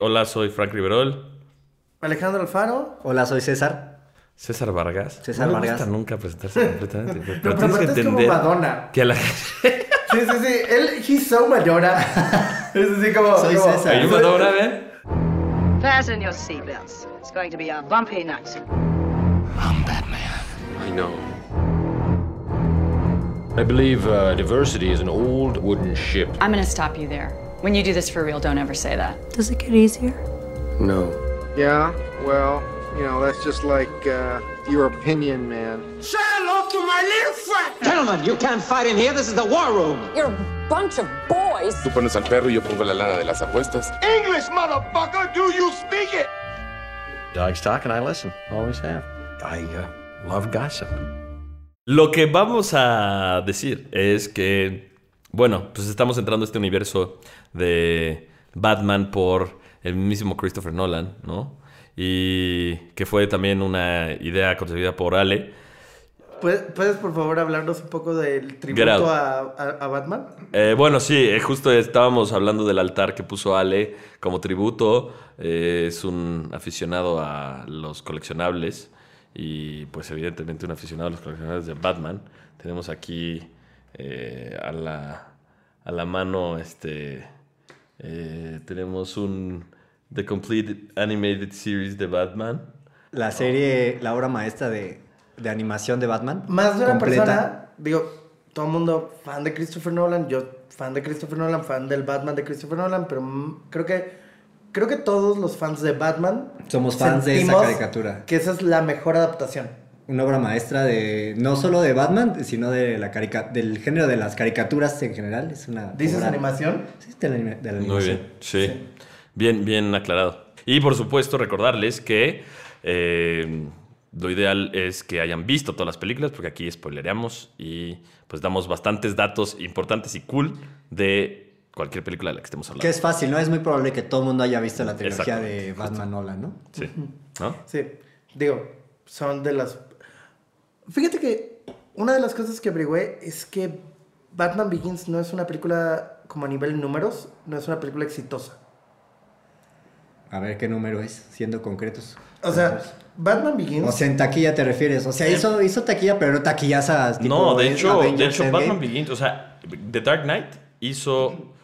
Hola, soy Frank Riverol. Alejandro Alfaro. Hola, soy César. César Vargas. César no Vargas. Me gusta nunca presentarse completamente. Pero, Pero, tienes que es como entender Madonna. que a la Sí, sí, sí. Él, he's so Madonna. es así como. Soy como- César. Are you Madonna, man? Fasten your seatbelts. It's going to be a bumpy night. I know. I believe uh, diversity is an old wooden ship. I'm gonna stop you there. When you do this for real, don't ever say that. Does it get easier? No. Yeah, well, you know, that's just like uh, your opinion, man. Gentlemen, you can't fight in here. This is the war room. You're a bunch of boys. Tú pones al perro y yo pongo la lana de las apuestas. English, motherfucker, do you speak it? Dogs talk and I listen. Always have. I uh, love gossip. Lo que vamos a decir es que, bueno, pues estamos entrando a este universo de Batman por el mismo Christopher Nolan, ¿no? Y que fue también una idea concebida por Ale. ¿Puedes, por favor, hablarnos un poco del tributo a, a- a Batman? Eh, bueno, sí, eh, justo estábamos hablando del altar que puso Ale como tributo. Eh, es un aficionado a los coleccionables y pues evidentemente un aficionado a los coleccionables de Batman. Tenemos aquí eh, a, la, a la mano, este, eh, tenemos un The Complete Animated Series de Batman. La serie, la obra maestra de, de animación de Batman. Más de una completa. persona, digo, todo el mundo fan de Christopher Nolan, yo fan de Christopher Nolan, fan del Batman de Christopher Nolan, pero mm, creo que creo que todos los fans de Batman Somos fans de esa caricatura. Que esa es la mejor adaptación. Una obra maestra de no solo de Batman, sino de la carica del género de las caricaturas en general. Es una ¿Dices obra- animación? Sí, de la, anima- de la Muy animación. bien, sí. Bien, bien aclarado. Y por supuesto recordarles que eh, lo ideal es que hayan visto todas las películas, porque aquí spoilereamos y pues damos bastantes datos importantes y cool de cualquier película de la que estemos hablando. Que es fácil, ¿no? Es muy probable que todo el mundo haya visto la trilogía de Batman Nolan, ¿no? Sí, ¿no? Sí, digo, son de las... Fíjate que una de las cosas que averigüé es que Batman Begins no es una película como a nivel números, no es una película exitosa. A ver qué número es, siendo concretos. O sea, Batman Begins... O sea, en taquilla te refieres. O sea, hizo, hizo taquilla, pero no taquillazas. tipo, No, de hecho, de hecho. Batman Begins, o sea, The Dark Knight hizo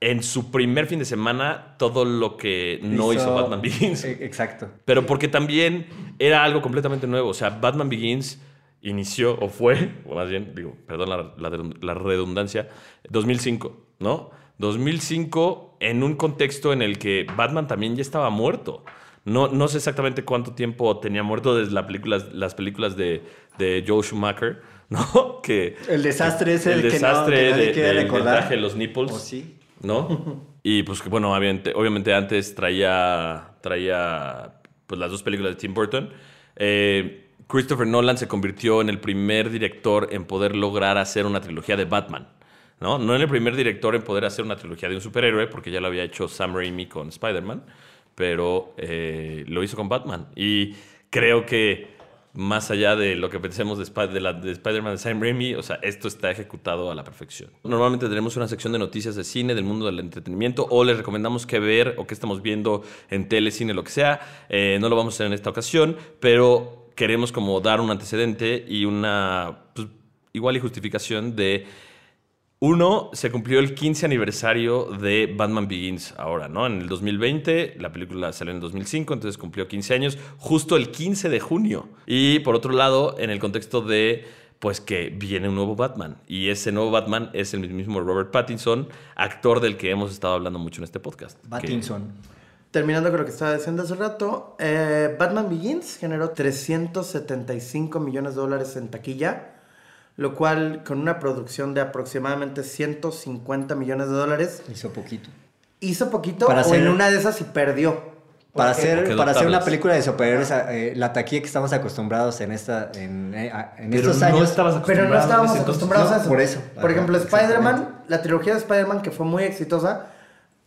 en su primer fin de semana todo lo que no hizo, Batman Begins. Eh, Exacto. Pero porque también era algo completamente nuevo. O sea, Batman Begins inició, o fue, o más bien, digo, perdón la, la- la redundancia, 2005, ¿no? 2005 en un contexto en el que Batman también ya estaba muerto. No, no sé exactamente cuánto tiempo tenía muerto desde la película- las películas de, de Joe Schumacher, ¿no? Que, El desastre es el, que, no, que nadie de- quiere del- del recordar. traje de los nipples. ¿O sí? ¿No? Y pues que bueno, obviamente, obviamente antes traía, traía pues las dos películas de Tim Burton. Eh, Christopher Nolan se convirtió en el primer director en poder lograr hacer una trilogía de Batman. ¿no? no en el primer director en poder hacer una trilogía de un superhéroe, porque ya lo había hecho Sam Raimi con Spider-Man, pero eh, lo hizo con Batman. Y creo que más allá de lo que pensemos de, Sp- de Spider-Man de Sam Raimi, o sea, esto está ejecutado a la perfección. Normalmente tenemos una sección de noticias de cine, del mundo del entretenimiento, o les recomendamos qué ver o qué estamos viendo en tele, cine, lo que sea. Eh, no lo vamos a hacer en esta ocasión, pero queremos como dar un antecedente y una pues, igual y justificación de uno, se cumplió el 15 aniversario de Batman Begins ahora, ¿no? En el 2020, la película salió en el 2005, entonces cumplió 15 años, justo el 15 de junio. Y por otro lado, en el contexto de, pues que viene un nuevo Batman. Y ese nuevo Batman es el mismo Robert Pattinson, actor del que hemos estado hablando mucho en este podcast. Que- Pattinson. Terminando con lo que estaba diciendo hace rato, eh, Batman Begins generó 375 millones de dólares en taquilla, lo cual con una producción de aproximadamente 150 millones de dólares Hizo poquito. hizo poquito Para o hacer- en una de esas y perdió. Para hacer, para hacer una película de superhéroes, eh, la taquilla que estamos acostumbrados en esta en, eh, a- en Pero estos no años. estabas Pero no estábamos entonces, acostumbrados no, a eso. por eso. Por Ajá, ejemplo. Spider-Man, la trilogía de Spider-Man que fue muy exitosa,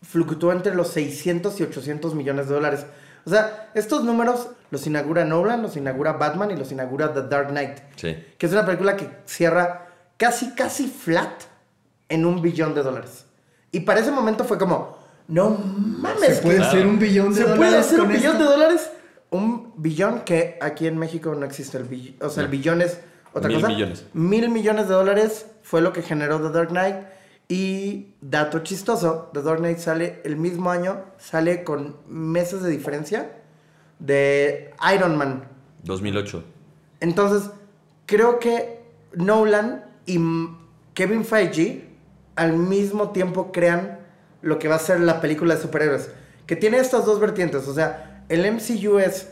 fluctuó entre los 600 y 800 millones de dólares. O sea, estos números los inaugura Nolan, los inaugura Batman y los inaugura The Dark Knight. Sí. Que es una película que cierra casi, casi flat en un billón de dólares. Y para ese momento fue como, No mames. Se puede hacer un billón de ¿Se puede dólares hacer un con billón esto? de dólares? Un billón que aquí en México no existe el billón. O sea, el No. billón es otra Mil cosa. millones. Mil millones de dólares fue lo que generó The Dark Knight. Y dato chistoso, The Dark Knight sale el mismo año, sale con meses de diferencia de Iron Man. 2008. Entonces, creo que Nolan y Kevin Feige al mismo tiempo crean lo que va a ser la película de superhéroes. Que tiene estas dos vertientes. O sea, el MCU es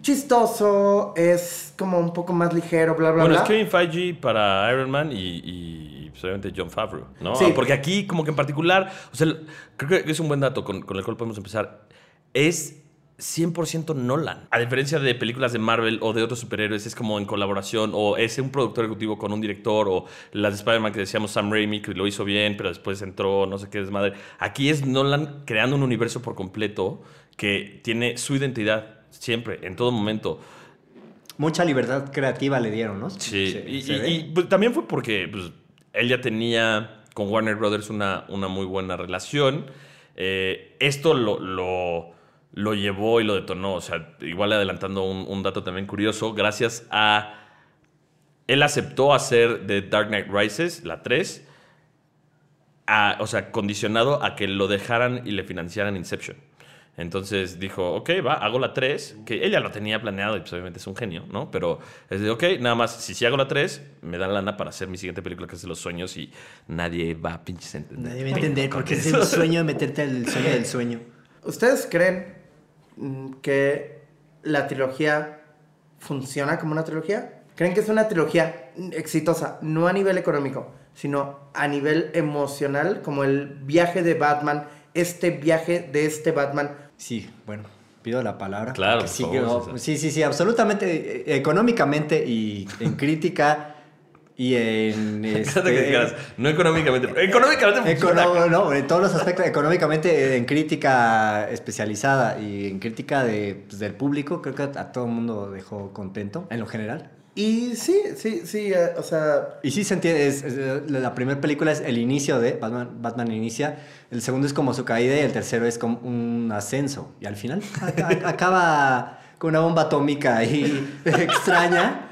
chistoso, es como un poco más ligero, bla, bla, Bueno, bla. es Kevin Feige para Iron Man y, y, obviamente John Favreau, ¿no? Sí. Porque aquí, como que en particular, o sea, creo que es un buen dato con, con el cual podemos empezar. Es 100% Nolan. A diferencia de películas de Marvel o de otros superhéroes, es como en colaboración o es un productor ejecutivo con un director o las de Spider-Man que decíamos Sam Raimi que lo hizo bien, pero después entró no sé qué desmadre. Aquí es Nolan creando un universo por completo que tiene su identidad siempre, en todo momento. Mucha libertad creativa le dieron, ¿no? Sí, Se- y, y- y, pues, también fue porque pues, él ya tenía con Warner Brothers una, una muy buena relación. Eh, esto lo, lo, lo llevó y lo detonó. O sea, igual adelantando un, dato también curioso, gracias a... Él aceptó hacer The Dark Knight Rises, la 3, a- o sea, condicionado a que lo dejaran y le financiaran Inception. Entonces dijo, ok, va, hago la 3, que ella lo tenía planeado y pues obviamente es un genio, ¿no? Pero es de, ok, nada más, si sí hago la 3, me dan lana para hacer mi siguiente película que es de los sueños y nadie va a pinches entender. Nadie va a entender porque es el sueño de meterte al sueño del sueño. ¿Ustedes creen mm, que la trilogía funciona como una trilogía? ¿Creen que es una trilogía exitosa, no a nivel económico, sino a nivel emocional, como el viaje de Batman, este viaje de este Batman? Sí, bueno, pido la palabra. Claro, sí, favor, sí, sí, sí, absolutamente, eh, económicamente y en crítica y en... Que este, no económicamente, pero económicamente. Econo- no, en todos los aspectos, económicamente, en crítica especializada y en crítica de, pues, del público, creo que a todo el mundo dejó contento, en lo general. Y sí, sí, sí, eh, o sea, Y sí se entiende, es, es, la primera película es el inicio de Batman, Batman inicia, el segundo es como su caída y el tercero es como un ascenso. Y al final acaba con una bomba atómica ahí extraña.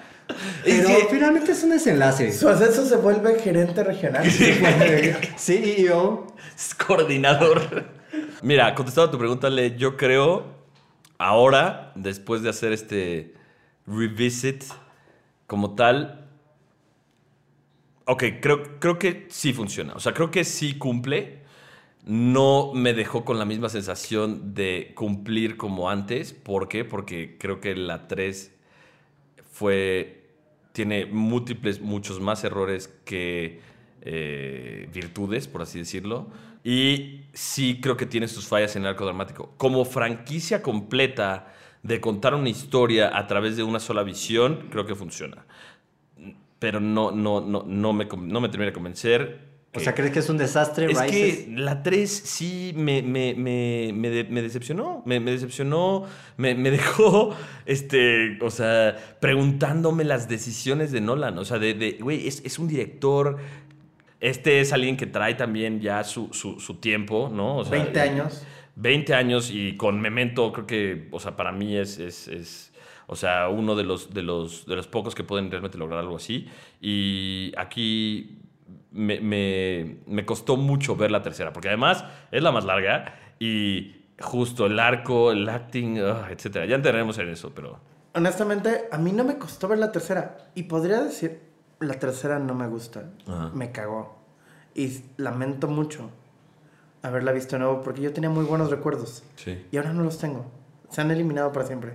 Pero que- finalmente es un desenlace. su ascenso se vuelve gerente regional. CEO. Es coordinador. Mira, contestando a tu pregunta, Le, yo creo ahora, después de hacer este revisit como tal, ok, creo, creo que sí funciona. O sea, creo que sí cumple. No me dejó con la misma sensación de cumplir como antes. ¿Por qué? Porque creo que la 3 fue. Tiene múltiples, muchos más errores que eh, virtudes, por así decirlo. Y sí creo que tiene sus fallas en el arco dramático. Como franquicia completa de contar una historia a través de una sola visión, creo que funciona. Pero no, no, no, no, me, no me termina de convencer. O sea, ¿crees que es un desastre? Es Rises? que la 3 sí me, me, me, me, de- me decepcionó. Me, decepcionó. Me, dejó, este, o sea, preguntándome las decisiones de Nolan. O sea, de, de, güey, es, es un director. Este es alguien que trae también ya su, su, su tiempo, ¿no? O sea, 20 años. 20 años y con Memento creo que, o sea, para mí es, es, es, o sea, uno de los, de, los, de los pocos que pueden realmente lograr algo así. Y aquí me, me, me costó mucho ver la tercera, porque además es la más larga y justo el arco, el acting, ah, etcétera. Ya entraremos en eso, pero... Honestamente, a mí no me costó ver la tercera. Y podría decir, la tercera no me gusta. Ajá. Me cagó. Y lamento mucho haberla visto de nuevo porque yo tenía muy buenos recuerdos. Sí. Y ahora no los tengo. Se han eliminado para siempre.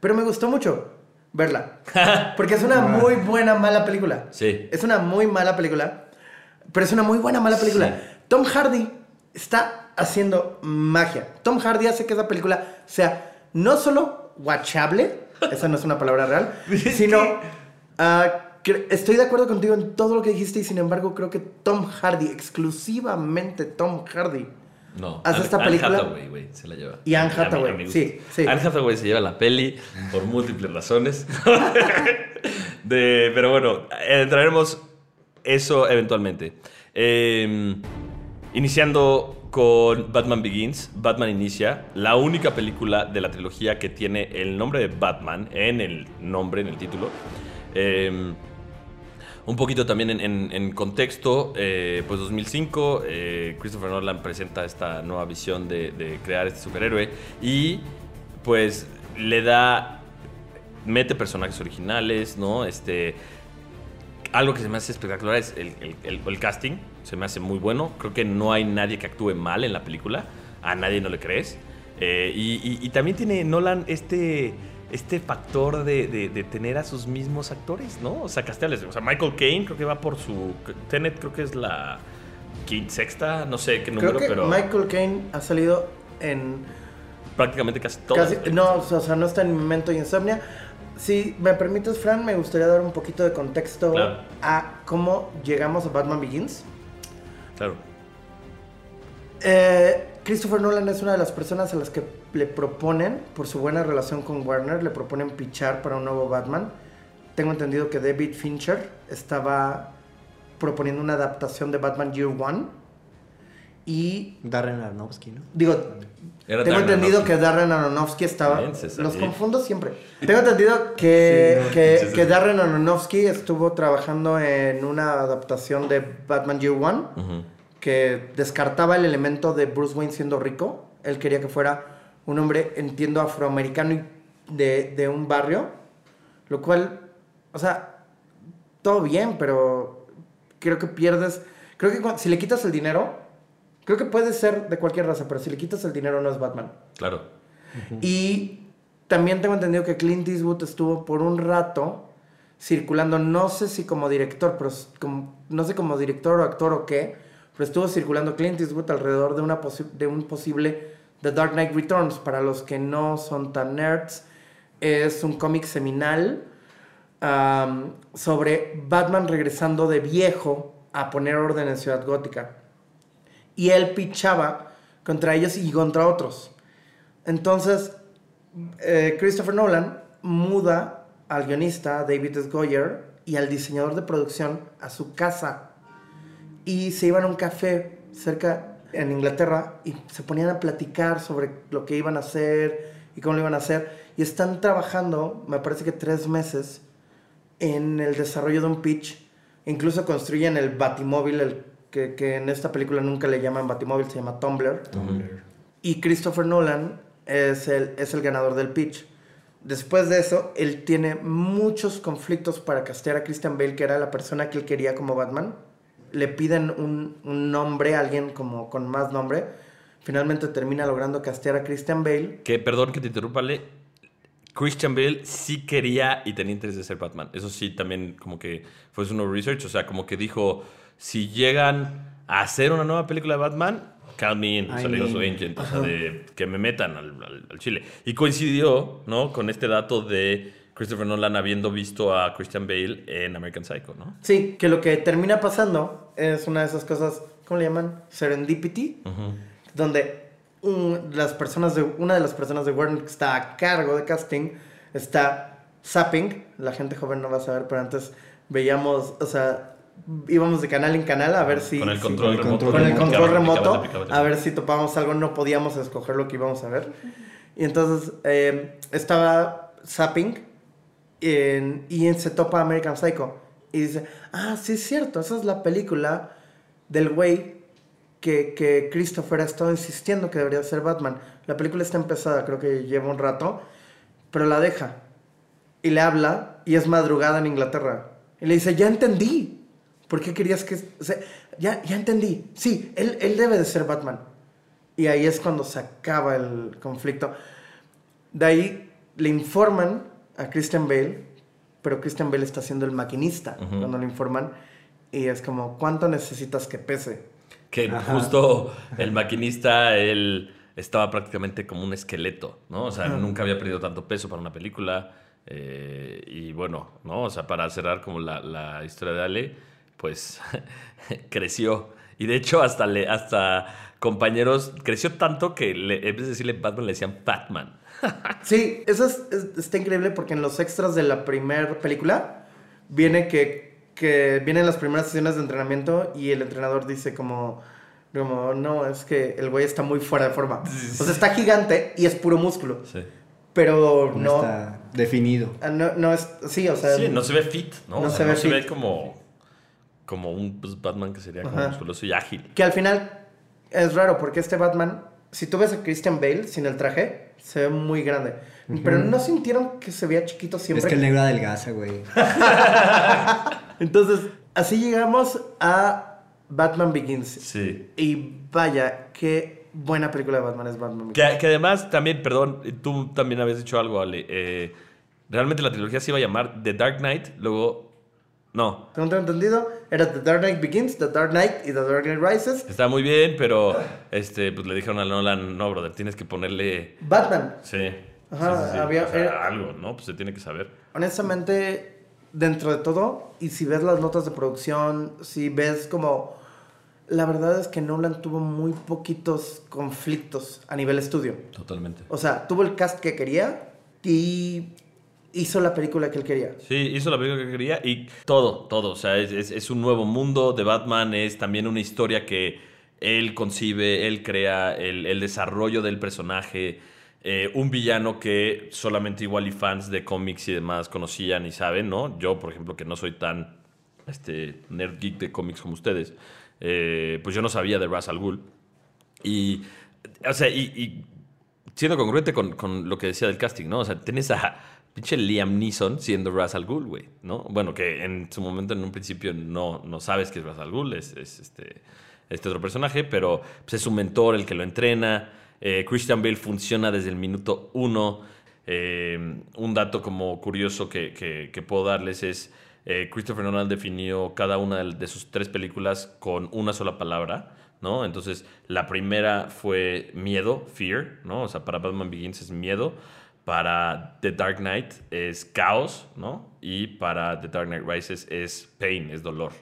Pero me gustó mucho verla. Porque es una muy buena, mala película. Sí. Es una muy mala película. Pero es una muy buena, mala película. Sí. Tom Hardy está haciendo magia. Tom Hardy hace que esa película sea no solo watchable, esa no es una palabra real, sino estoy de acuerdo contigo en todo lo que dijiste y sin embargo creo que Tom Hardy, exclusivamente Tom Hardy, No. Hace Anne- esta Anne película- Hathaway, güey, se la lleva. Y Anne A mí- a Hathaway, mí sí, sí. Anne Hathaway se lleva la peli por múltiples razones. De- pero bueno, entraremos eso eventualmente. Eh, iniciando con Batman Begins, Batman Inicia, la única película de la trilogía que tiene el nombre de Batman en el nombre, en el título. Eh, un poquito también en, contexto, eh, pues 2005, eh, Christopher Nolan presenta esta nueva visión de, crear este superhéroe y pues le da, mete personajes originales, ¿no? Este, algo que se me hace espectacular es el, el- casting, se me hace muy bueno, creo que no hay nadie que actúe mal en la película, a nadie no le crees. Eh, y también tiene Nolan este, este factor de, de- de tener a sus mismos actores, ¿no? O sea, castearles. O sea, Michael Caine creo que va por su... Tenet creo que es la quinta, sexta, no sé qué número, Creo que pero Michael Caine ha salido en prácticamente casi. Casi- no, o sea, no está en Memento y Insomnia. Si me permites, Fran, me gustaría dar un poquito de contexto Claro. a cómo llegamos a Batman Begins. Claro. Eh, Christopher Nolan es una de las personas a las que le proponen, por su buena relación con Warner, le proponen pichar para un nuevo Batman. Tengo entendido que David Fincher estaba proponiendo una adaptación de Batman Year One. Y Darren Aronofsky, ¿no? Digo, Era tengo Darren entendido Aronofsky. que Darren Aronofsky estaba. Bien, los confundo siempre. Tengo entendido que, Sí, no, que, Darren Aronofsky estuvo trabajando en una adaptación de Batman Year One Ujú. Que descartaba el elemento de Bruce Wayne siendo rico. Él quería que fuera un hombre, entiendo, afroamericano y de, de un barrio. Lo cual, o sea, todo bien, pero creo que pierdes. Creo que si le quitas el dinero, creo que puede ser de cualquier raza, pero si le quitas el dinero no es Batman. Claro. Y también tengo entendido que Clint Eastwood estuvo por un rato circulando, no sé si como director, pero como- no sé como director o actor o qué, pero estuvo circulando Clint Eastwood alrededor de, un posible The Dark Knight Returns. Para los que no son tan nerds, es un cómic seminal sobre Batman regresando de viejo a poner orden en Ciudad Gótica. Y él pichaba contra ellos y contra otros. Entonces, eh, Christopher Nolan muda al guionista David S. Goyer y al diseñador de producción a su casa. Y se iban a un café cerca en Inglaterra y se ponían a platicar sobre lo que iban a hacer y cómo lo iban a hacer. Y están trabajando, me parece que tres meses, en el desarrollo de un pitch. Incluso construyen el Batimóvil, el que, que en esta película nunca le llaman Batimóvil, se llama Tumblr. Y Christopher Nolan es el, es el ganador del pitch. Después de eso, él tiene muchos conflictos para castear a Christian Bale, que era la persona que él quería como Batman. Le piden un, un nombre, alguien como con más nombre. Finalmente termina logrando castear a Christian Bale. Que, perdón que te interrumpa, Ale. Christian Bale sí quería y tenía interés de ser Batman. Eso sí, también como que fue su nuevo research. O sea, como que dijo, si llegan a hacer una nueva película de Batman, count me in. O sea, I le digo a su agent, o sea, de que me metan al, al- al chile. Y coincidió, ¿no? Con este dato de Christopher Nolan habiendo visto a Christian Bale en American Psycho, ¿no? Sí, que lo que termina pasando es una de esas cosas, ¿cómo le llaman? Serendipity. donde un- las personas de, una de las personas de Warner que está a cargo de casting está zapping. La gente joven no va a saber, pero antes veíamos, o sea, íbamos de canal en canal a ver si... Con el control remoto. con el control remoto, a ver si topábamos algo, no podíamos escoger lo que íbamos a ver. Y entonces eh, estaba zapping en- y se topa American Psycho. Y dice, ah, sí es cierto, esa es la película del güey que, que Christopher ha estado insistiendo que debería ser Batman. La película está empezada, creo que lleva un rato, pero la deja. Y le habla, y es madrugada en Inglaterra. Y le dice, ya entendí. ¿Por qué querías que...? o sea, ya, ya entendí. Sí, él, él debe de ser Batman. Y ahí es cuando se acaba el conflicto. De ahí le informan a Christian Bale, pero Christian Bale está siendo el maquinista cuando le informan. Y es como, ¿cuánto necesitas que pese? Que justo el maquinista, él estaba prácticamente como un esqueleto, ¿no? O sea, nunca había perdido tanto peso para una película. eh, y bueno, ¿no? O sea, para cerrar como la, la historia de Ale, pues creció. Y de hecho, hasta, le, hasta compañeros, creció tanto que le, en vez de decirle Batman, le decían Batman. Sí, eso es- es- está increíble porque en los extras de la primera película viene que, que vienen las primeras sesiones de entrenamiento y el entrenador dice como, Como, no, es que el güey está muy fuera de forma. O sea, está gigante y es puro músculo. Sí. Pero no. está definido. ah, No, no es. Sí, o sea. Sí, no se ve fit, ¿no? No O sea, se ve no se ve como, como un pues, Batman que sería como musculoso y ágil. Que al final es raro porque este Batman, si tú ves a Christian Bale sin el traje, se ve muy grande. Pero no sintieron que se veía chiquito siempre. Es que el negro adelgaza, güey. Entonces, así llegamos a Batman Begins. Sí. Y vaya, qué buena película de Batman es Batman Begins. Que, que además también, perdón, tú también habías dicho algo, Ale. eh, realmente la trilogía se iba a llamar The Dark Knight, luego... No, Según tengo entendido, era The Dark Knight Begins, The Dark Knight y The Dark Knight Rises. está muy bien, pero este, pues le dijeron a Nolan, no, brother, tienes que ponerle... Batman. Sí. Ajá, sí, sí, sí. había- O sea, era- algo, ¿no? Pues se tiene que saber. Honestamente, dentro de todo, y si ves las notas de producción, si ves como... La verdad es que Nolan tuvo muy poquitos conflictos a nivel estudio. Totalmente. O sea, tuvo el cast que quería y hizo la película que él quería. Sí, hizo la película que quería y todo, todo. O sea, es, un nuevo mundo de Batman, es también una historia que él concibe, él crea, el, desarrollo del personaje, eh, un villano que solamente igual y fans de cómics y demás conocían y saben, ¿no? Yo, por ejemplo, que no soy tan este, nerd geek de cómics como ustedes, eh, pues yo no sabía de Ra's al Ghul. Y, o sea, y, siendo congruente con, con lo que decía del casting, ¿no? O sea, tienes a pinche Liam Neeson siendo Ra's al güey, ¿no? Bueno, que en su momento, en un principio, no, no sabes que es Ra's al es, es este, este otro personaje, pero pues, es su mentor el que lo entrena. Eh, Christian Bale funciona desde el minuto uno. Eh, un dato como curioso que, que- puedo darles es eh, Christopher Nolan definió cada una de sus tres películas con una sola palabra, ¿no? Entonces, la primera fue miedo, fear, ¿no? O sea, para Batman Begins es miedo, para The Dark Knight es caos, ¿no? Y para The Dark Knight Rises es pain, es dolor.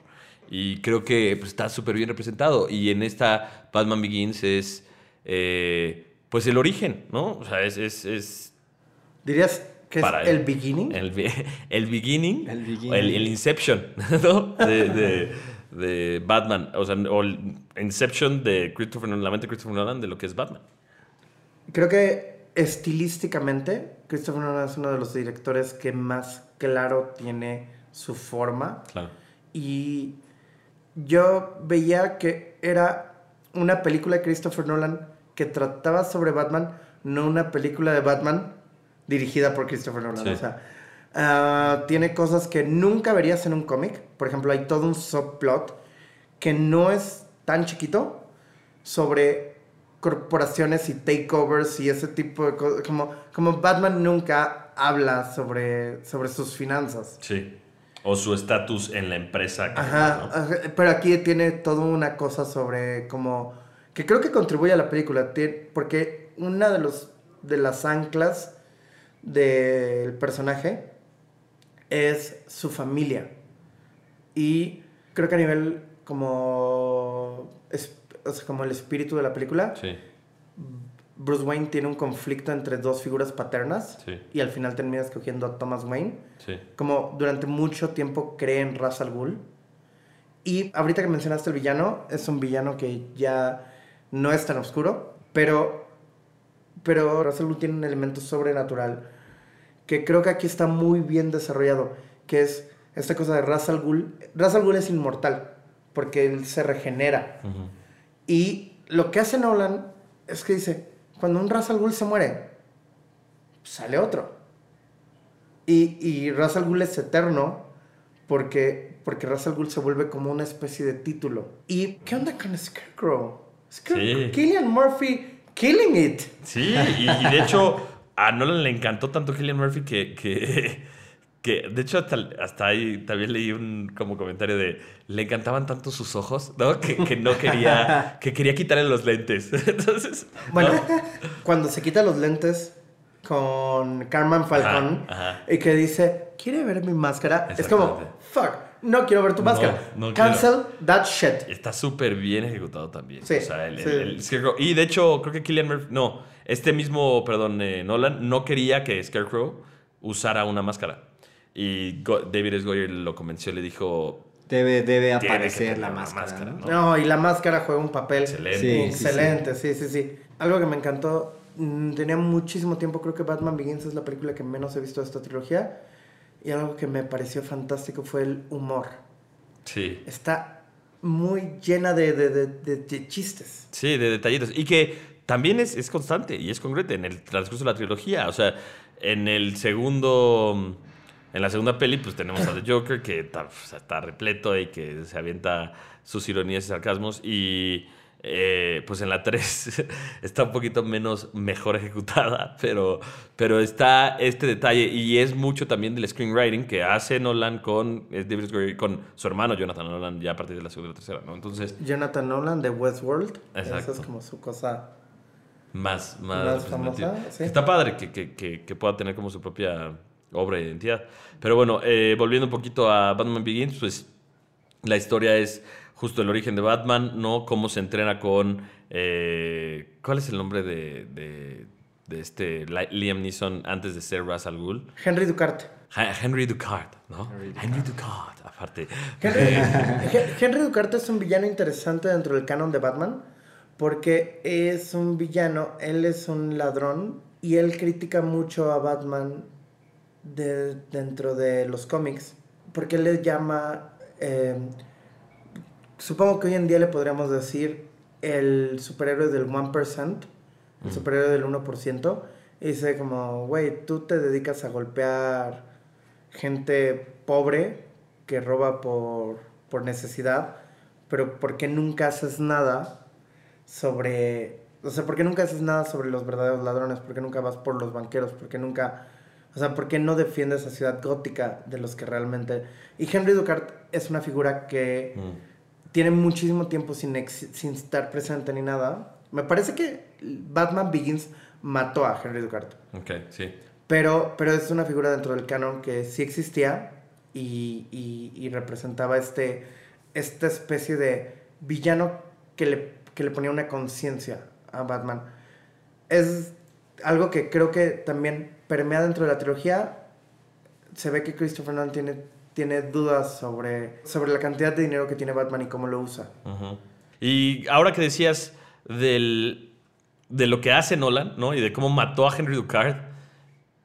Y creo que pues, está súper bien representado. Y en esta Batman Begins es, eh, pues, el origen, ¿no? O sea, es... es, es ¿Dirías que es el beginning? El, el beginning. El beginning. El, el Inception, ¿no? De, de- de Batman. O sea, o el Inception de Christopher Nolan, la mente de Christopher Nolan de lo que es Batman. Creo que estilísticamente, Christopher Nolan es uno de los directores que más claro tiene su forma. Claro. Y yo veía que era una película de Christopher Nolan que trataba sobre Batman, no una película de Batman dirigida por Christopher Nolan. Sí. O sea, ah, tiene cosas que nunca verías en un cómic. Por ejemplo, hay todo un subplot que no es tan chiquito sobre corporaciones y takeovers y ese tipo de cosas. Como, como Batman nunca habla sobre, sobre sus finanzas. Sí. O su estatus en la empresa. que- Ajá, ¿no? ajá, pero aquí tiene toda una cosa sobre como que creo que contribuye a la película, porque una de los de las anclas del personaje es su familia. Y creo que a nivel como o sea, como el espíritu de la película, Sí. Bruce Wayne tiene un conflicto entre dos figuras paternas Sí. y al final termina escogiendo a Thomas Wayne Sí. como durante mucho tiempo cree en Ra's al Ghul. Y ahorita que mencionaste el villano, es un villano que ya no es tan oscuro, pero, pero Ra's al Ghul tiene un elemento sobrenatural que creo que aquí está muy bien desarrollado, que es esta cosa de Ra's al Ghul. Ra's al Ghul es inmortal, porque él se regenera. Y lo que hace Nolan es que dice, cuando un Ra's al Ghul se muere, sale otro. Y, y Ra's al Ghul es eterno porque, porque Ra's al Ghul se vuelve como una especie de título. ¿Y qué onda con Scarecrow? Scarecrow Sí. Killian Murphy killing it. Sí, y, y de hecho a Nolan le encantó tanto Killian Murphy que, que, que de hecho hasta, hasta ahí también leí un como comentario de le encantaban tanto sus ojos, ¿no? Que, que no quería, que quería quitarle los lentes. Entonces, Bueno, ¿no? cuando se quita los lentes con Carmen Falcón Ajá, ajá. y que dice, ¿quiere ver mi máscara? Es como, fuck, no quiero ver tu máscara. no Cancel that shit. Está súper bien ejecutado también. Sí, o sea, el, sí. el- el Scarecrow. Y de hecho, creo que Killian Murphy. No, este mismo, perdón, eh, Nolan no quería que Scarecrow usara una máscara. Y David S. Goyer lo convenció, le dijo: Debe, debe aparecer la máscara. máscara, ¿no? ¿no? No, y la máscara juega un papel Excelente. Sí, sí, excelente, sí, sí, sí. Algo que me encantó, mm, tenía muchísimo tiempo, creo que Batman Begins es la película que menos he visto de esta trilogía. Y algo que me pareció fantástico fue el humor. Sí. Está muy llena de, de- de- de- de chistes. Sí, de detallitos. Y que también es, es constante y es congruente en el transcurso de la trilogía. O sea, en el segundo. En la segunda peli, pues tenemos a The Joker, que está, o sea, está repleto y que se avienta sus ironías y sarcasmos. Y eh, pues en la 3 está un poquito menos mejor ejecutada, pero, pero está este detalle. Y es mucho también del screenwriting que hace Nolan con, eh, David con su hermano Jonathan Nolan ya a partir de la segunda y la tercera, ¿no? Entonces, Jonathan Nolan de Westworld. Esa Exacto. es como su cosa. más, más, Más representativa. famosa, sí. Está padre que, que- que- que pueda tener como su propia obra de identidad. Pero bueno, eh, volviendo un poquito a Batman Begins, pues la historia es justo el origen de Batman, ¿no? Cómo se entrena con... eh, ¿Cuál es el nombre de, de- de este Li- Liam Neeson antes de ser Ra's al Ghul? Henry Ducart. Henry Ducard, ¿no? Henry Ducard, aparte. Henry, Hen- Henry Ducart es un villano interesante dentro del canon de Batman porque es un villano, él es un ladrón y él critica mucho a Batman de- dentro de los cómics porque él le llama, eh, supongo que hoy en día le podríamos decir el superhéroe del 1%, el superhéroe del 1%, y dice como, güey, tú te dedicas a golpear gente pobre que roba por, por necesidad, pero ¿por qué nunca haces nada sobre... O sea, ¿por qué nunca haces nada sobre los verdaderos ladrones? ¿Por qué nunca vas por los banqueros? ¿Por qué nunca... O sea, ¿por qué no defiendes esa ciudad gótica de los que realmente... Y Henry Ducart es una figura que tiene muchísimo tiempo sin, ex- sin estar presente ni nada. Me parece que Batman Begins mató a Henry Ducart. Ok, sí. Pero, pero es una figura dentro del canon que sí existía y, y- y representaba este, esta especie de villano que le, que le ponía una conciencia a Batman. Es algo que creo que también permea dentro de la trilogía. Se ve que Christopher Nolan tiene, tiene dudas sobre, sobre la cantidad de dinero que tiene Batman y cómo lo usa. Y ahora que decías del, de lo que hace Nolan, ¿no? Y de cómo mató a Henry Ducard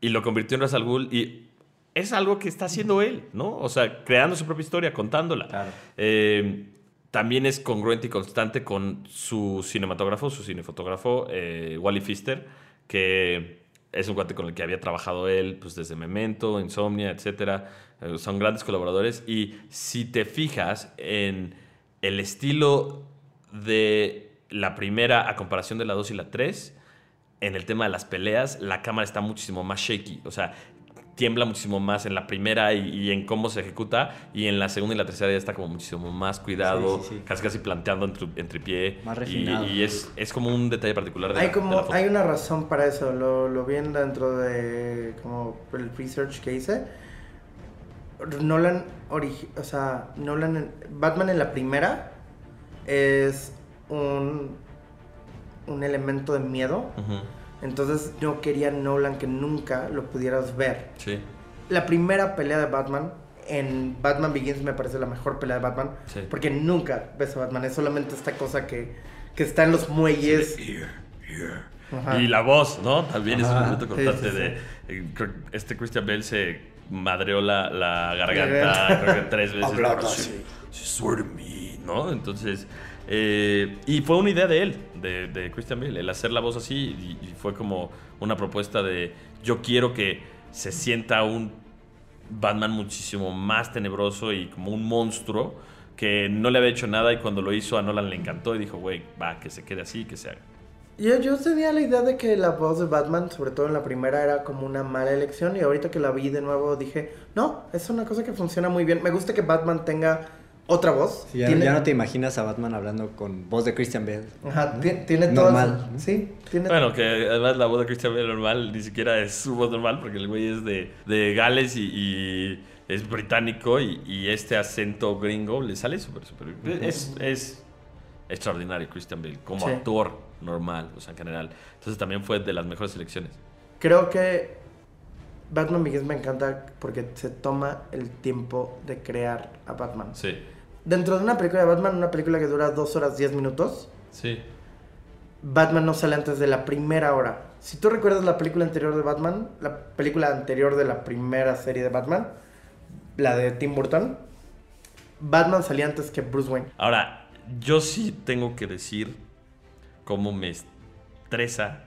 y lo convirtió en Ra's al Ghul, y es algo que está haciendo él, ¿no? O sea, creando su propia historia, contándola. Claro. Eh, también es congruente y constante con su cinematógrafo, su cinefotógrafo, eh, Wally Pfister, que es un cuate con el que había trabajado él pues, desde Memento, Insomnia, etc. Eh, son grandes colaboradores. Y si te fijas en el estilo de la primera a comparación de la 2 y la 3, en el tema de las peleas, la cámara está muchísimo más shaky. O sea, tiembla muchísimo más en la primera y, y en cómo se ejecuta. Y en la segunda y la tercera ya está como muchísimo más cuidado, Sí, sí, sí. casi casi planteando en, tru- en tripié. Más Y- refinado. Y, es, es como un detalle particular de Hay la- de como la foto. hay una razón para eso, lo, lo vi en- dentro de como el research que hice. Nolan o sea, Nolan en- Batman en la primera es un un elemento de miedo. Ujú, Entonces no quería Nolan que nunca lo pudieras ver. Sí, La primera pelea de Batman en Batman Begins me parece la mejor pelea de Batman. Sí. Porque nunca ves a Batman. Es solamente esta cosa que, que está en los muelles. Ajá. Y la voz, ¿no? También es un Ajá. momento Sí, constante sí, de... eh, Este Christian Bale se madreó la, la garganta creo que tres veces. Hablar Pero así. sí, sí, swear to me, ¿no? Entonces... eh, y fue una idea de él, de, de Christian Bale, el hacer la voz así y, fue como una propuesta de yo quiero que se sienta un Batman muchísimo más tenebroso y como un monstruo que no le había hecho nada y cuando lo hizo a Nolan le encantó y dijo, güey, va, que se quede así, que se haga. Yo, yo tenía la idea de que la voz de Batman, sobre todo en la primera, era como una mala elección. Y ahorita que la vi de nuevo dije, no, es una cosa que funciona muy bien. Me gusta que Batman tenga otra voz. Sí, ya, Tiene- ya no te imaginas a Batman hablando con voz de Christian Bale. Ajá, ti- tiene todas- Normal. Sí, tiene Bueno, que además la voz de Christian Bale normal ni siquiera es su voz normal porque el güey es de, de Gales y, y es británico y, y este acento gringo le sale súper, súper bien. Es, es extraordinario Christian Bale como Sí. actor normal, o sea, en general. Entonces también fue de las mejores selecciones. Creo que Batman Begins me encanta porque se toma el tiempo de crear a Batman. Sí. Dentro de una película de Batman, una película que dura 2 horas 10 minutos, Sí. Batman no sale antes de la primera hora. Si tú recuerdas la película anterior de Batman, la película anterior de la primera serie de Batman, la de Tim Burton, Batman salía antes que Bruce Wayne. Ahora, yo sí tengo que decir cómo me estresa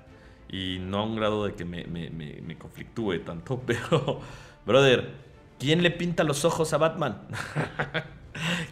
y no a un grado de que me, me, me- me conflictúe tanto, pero, brother, ¿quién le pinta los ojos a Batman?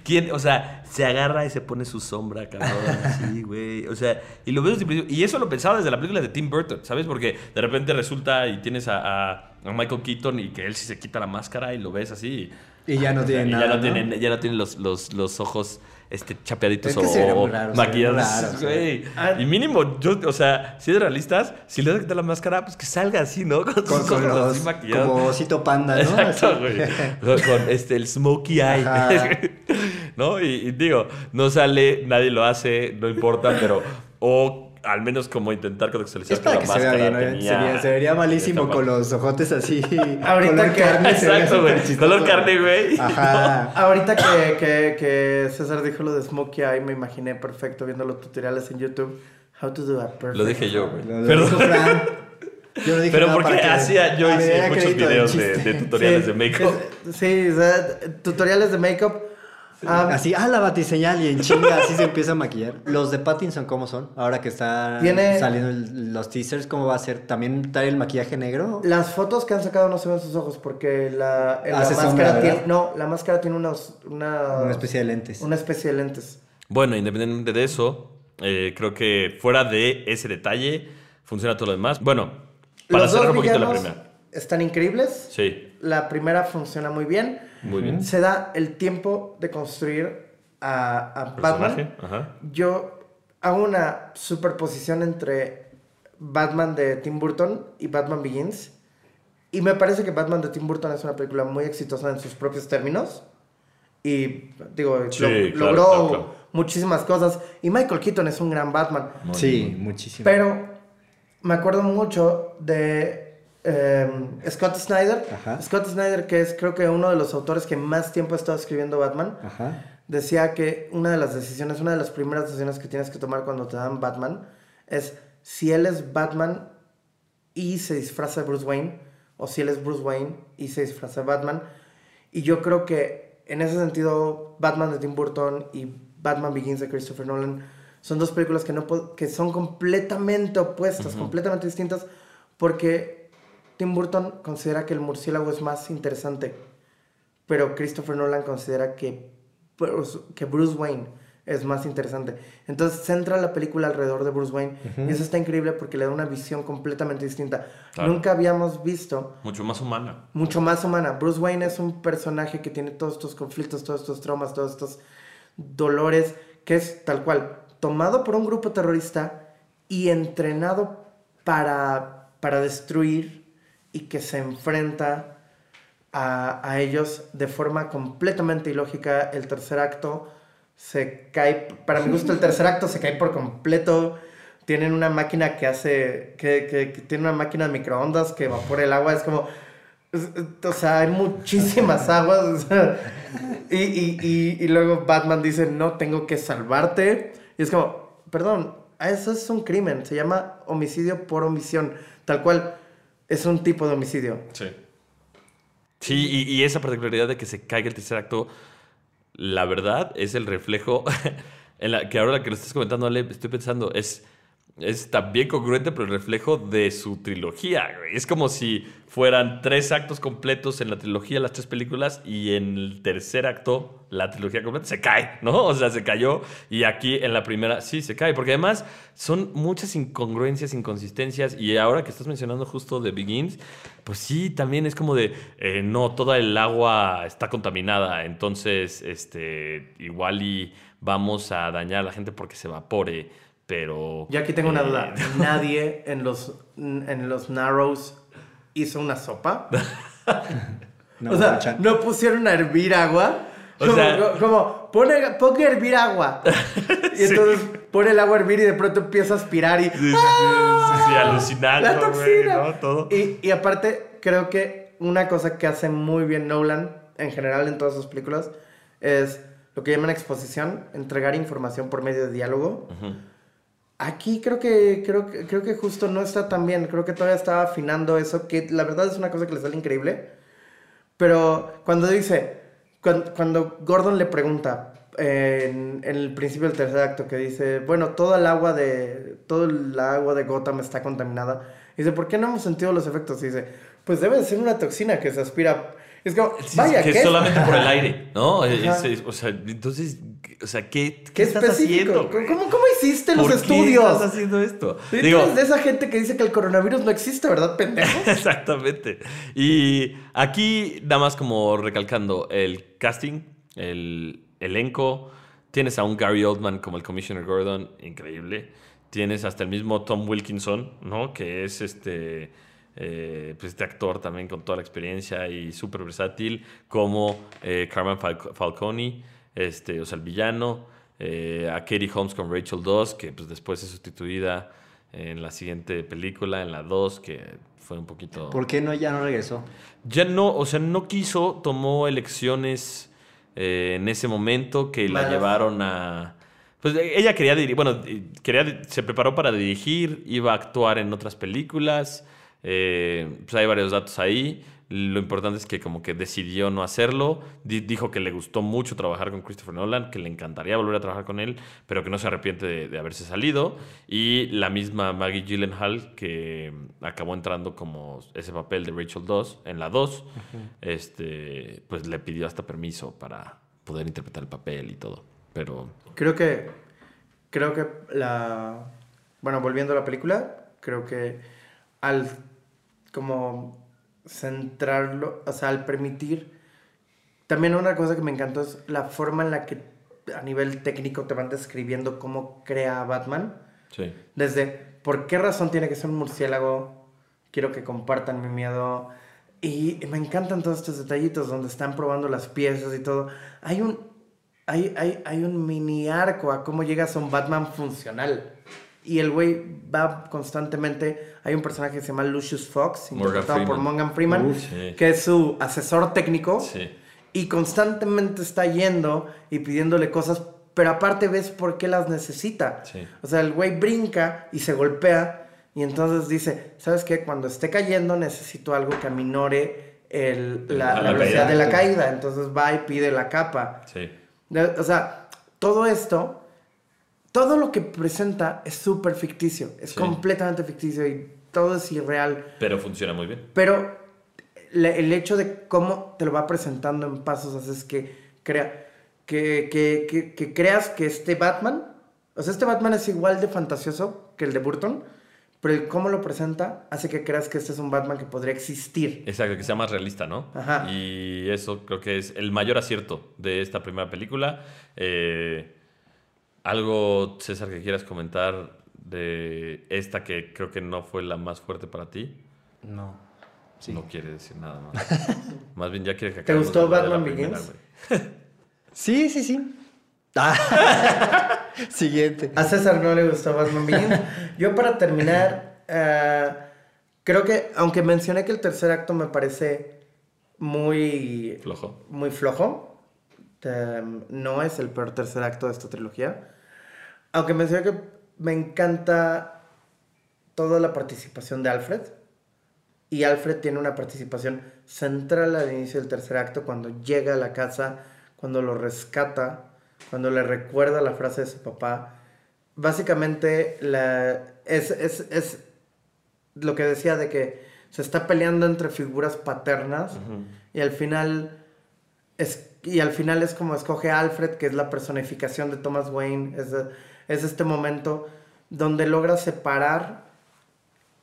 ¿Quién? O sea, se agarra y se pone su sombra, cabrón. Sí, güey. O sea, y lo veo desde. Y eso lo pensaba desde la película de Tim Burton, ¿sabes? Porque de repente resulta y tienes a, a- a Michael Keaton y que él sí se quita la máscara y lo ves así. Y ya no tiene y nada, Ya no, ¿no? tiene, ya no tiene los, los, los ojos este, chapeaditos Es que o, raro, maquillados. güey. Y mínimo, yo, o sea, si eres realistas, si le das a quitar la máscara, pues que salga así, ¿no? Con, Con, con los, así maquillados. como osito panda, ¿no? Exacto, Así. güey. Con, este, el smokey eye. ¿No? Y, y digo, no sale, nadie lo hace, no importa, pero. O al menos como intentar contextualizar Es para que la se vea máscara bien, ¿no? tenía Sería, se vería malísimo con los ojotes así. Ahorita color que- carne, Exacto, güey. Color carne, güey. Ajá. Ahorita que, que, que César dijo lo de Smokey Eye, me imaginé perfecto viendo los tutoriales en YouTube. How to do a perfect. Lo dije yo, güey. Lo- lo Perdón. dijo Fran. Yo no dije Pero nada porque para que- hacía, yo hice muchos videos de, chiste. de tutoriales Sí, de make-up. Sí, o sea, tutoriales de make-up. Ah, Así, ah, la batiseñal y en chinga así se empieza a maquillar. Los de Pattinson, ¿cómo son? Ahora que están Tiene- saliendo el- los teasers, ¿cómo va a ser? ¿También trae el maquillaje negro? Las fotos que han sacado no se ven sus ojos porque la, la Hace sombra, máscara ¿verdad? tiene, no, la máscara tiene unos, una, Una especie de lentes. una especie de lentes. Bueno, independientemente de eso, eh, creo que fuera de ese detalle, funciona todo lo demás. Bueno, para Los cerrar un poquito la primera. están increíbles. Sí, La primera funciona muy bien. Muy bien. Se da el tiempo de construir a, a Batman. Ajá. Yo hago una superposición entre Batman de Tim Burton y Batman Begins. Y me parece que Batman de Tim Burton es una película muy exitosa en sus propios términos. Y digo, Sí, lo- claro, logró claro, claro. muchísimas cosas. Y Michael Keaton es un gran Batman. Sí, muchísimo. Pero me acuerdo mucho de eh, Scott Snyder. Ajá. Scott Snyder, que es creo que uno de los autores que más tiempo ha estado escribiendo Batman, Ajá. decía que una de las decisiones, una de las primeras decisiones que tienes que tomar cuando te dan Batman es si él es Batman y se disfraza de Bruce Wayne o si él es Bruce Wayne y se disfraza de Batman. Y yo creo que en ese sentido Batman de Tim Burton y Batman Begins de Christopher Nolan son dos películas que, no que son completamente opuestas, completamente distintas, porque Tim Burton considera que el murciélago es más interesante, pero Christopher Nolan considera que Bruce, que Bruce Wayne es más interesante. Entonces centra la película alrededor de Bruce Wayne y eso está increíble porque le da una visión completamente distinta. Claro. Nunca habíamos visto Mucho más humana. mucho más humana. Bruce Wayne es un personaje que tiene todos estos conflictos, todos estos traumas, todos estos dolores, que es tal cual, tomado por un grupo terrorista y entrenado para, para destruir y que se enfrenta a, a ellos de forma completamente ilógica. El tercer acto se cae, para mi gusto el tercer acto se cae por completo. Tienen una máquina que hace, que, que- que tiene una máquina de microondas que evapora el agua, es como... O sea, hay muchísimas aguas. o sea, y, y- y- y luego Batman dice, no, tengo que salvarte. Y es como, perdón, eso es un crimen. Se llama homicidio por omisión. Tal cual, es un tipo de homicidio. Sí. Sí, y, esa particularidad de que se caiga el tercer acto, la verdad es el reflejo, en la que ahora que lo estás comentando, Ale, estoy pensando, es, es también congruente, pero el reflejo de su trilogía. Es como si fueran tres actos completos en la trilogía, las tres películas, y en el tercer acto, la trilogía completa se cae, ¿no? O sea, se cayó, y aquí en la primera, sí, se cae, porque además son muchas incongruencias, inconsistencias, y ahora que estás mencionando justo de Begins, pues sí, también es como de, eh, no, toda el agua está contaminada, entonces, este, igual y vamos a dañar a la gente porque se evapore, pero... Yo aquí tengo una eh, duda. ¿Nadie en los, en los Narrows hizo una sopa? No, o sea, no pusieron a hervir agua. O como, sea- como, pone, ponga a hervir agua. Y entonces pone el agua a hervir y de pronto empieza a aspirar y. Sí, ¡Ah! sí, sí, alucinando, La güey, toxina. ¿no? Todo. Y, y aparte, creo que una cosa que hace muy bien Nolan, en general en todas sus películas, es lo que llaman exposición, entregar información por medio de diálogo. Aquí creo que, creo, creo que justo no está tan bien. Creo que todavía estaba afinando eso, que la verdad es una cosa que le sale increíble. Pero cuando dice, cuando, cuando Gordon le pregunta eh, en, en el principio del tercer acto, que dice, bueno, todo el agua de, todo el agua de Gotham está contaminada. Dice, ¿por qué no hemos sentido los efectos? Y dice, pues debe de ser una toxina que se aspira. Es como, Sí, vaya, que ¿qué solamente por el aire, ¿no? Es- es- o sea, entonces, o sea, ¿qué, qué, ¿Qué estás específico? haciendo? ¿Cómo, ¿Cómo hiciste los ¿Por estudios? qué estás haciendo esto? Sí, tú Digo, eres de esa gente que dice que el coronavirus no existe, ¿verdad, pendejo? Exactamente. Y aquí, nada más como recalcando, el casting, el elenco, tienes a un Gary Oldman como el Commissioner Gordon, increíble. Tienes hasta el mismo Tom Wilkinson, ¿no? Que es este, eh, pues este actor también con toda la experiencia y súper versátil, como eh, Carmen Fal- Falcone, este, o sea, el villano. eh, a Katie Holmes con Rachel Dawes, que pues después es sustituida en la siguiente película, en la 2, que fue un poquito... ¿Por qué no ya no regresó? Ya no, o sea, no quiso, tomó elecciones eh, en ese momento que la llevaron a... Pues ella quería dirigir, bueno, quería, se preparó para dirigir, iba a actuar en otras películas, eh, pues hay varios datos ahí. Lo importante es que como que decidió no hacerlo, Di- dijo que le gustó mucho trabajar con Christopher Nolan, que le encantaría volver a trabajar con él, pero que no se arrepiente de, de haberse salido. Y la misma Maggie Gyllenhaal, que acabó entrando como ese papel de Rachel Dawes en la 2, este, pues le pidió hasta permiso para poder interpretar el papel y todo. Pero Creo que. Creo que la. Bueno, volviendo a la película, creo que al. Como. Centrarlo. O sea, al permitir. También una cosa que me encantó es la forma en la que a nivel técnico te van describiendo cómo crea Batman. sí. Desde por qué razón tiene que ser un murciélago, quiero que compartan mi miedo. Y me encantan todos estos detallitos donde están probando las piezas y todo. Hay un, hay, hay, hay un mini arco a cómo llegas a un Batman funcional. Y el güey va constantemente. Hay un personaje que se llama Lucius Fox, Morgan interpretado por Freeman. Morgan Freeman, Uf, sí. que es su asesor técnico Sí. y constantemente está yendo y pidiéndole cosas, pero aparte ves por qué las necesita. Sí. O sea, el güey brinca y se golpea y entonces dice, ¿sabes qué? Cuando esté cayendo necesito algo que aminore el- la, La la velocidad caída. de la caída. Entonces va y pide la capa. O sea, todo esto, todo lo que presenta es súper ficticio, es Sí. completamente ficticio y todo es irreal. Pero funciona muy bien. Pero le- el hecho de cómo te lo va presentando en pasos haces que crea que, que, que, que creas que este Batman, o sea, este Batman es igual de fantasioso que el de Burton, pero el cómo lo presenta hace que creas que este es un Batman que podría existir. Exacto, que sea más realista, ¿no? Ajá. Y eso creo que es el mayor acierto de esta primera película. Eh, algo, César, que quieras comentar de esta que creo que no fue la más fuerte para ti. No. Sí. No quiere decir nada más. más bien ya quiere que ¿Te gustó Batman Begins? Sí, sí, sí. Ah. Siguiente. A César no le gustó Batman Begins. Yo para terminar, eh, creo que, aunque mencioné que el tercer acto me parece muy Flojo. muy flojo. Eh, no es el peor tercer acto de esta trilogía. Aunque mencioné que me encanta toda la participación de Alfred. Y Alfred tiene una participación central al inicio del tercer acto, cuando llega a la casa, cuando lo rescata, cuando le recuerda la frase de su papá. Básicamente la, es, es, es lo que decía de que se está peleando entre figuras paternas y al final es, y al final es como escoge a Alfred, que es la personificación de Thomas Wayne. Es, es este momento donde logra separar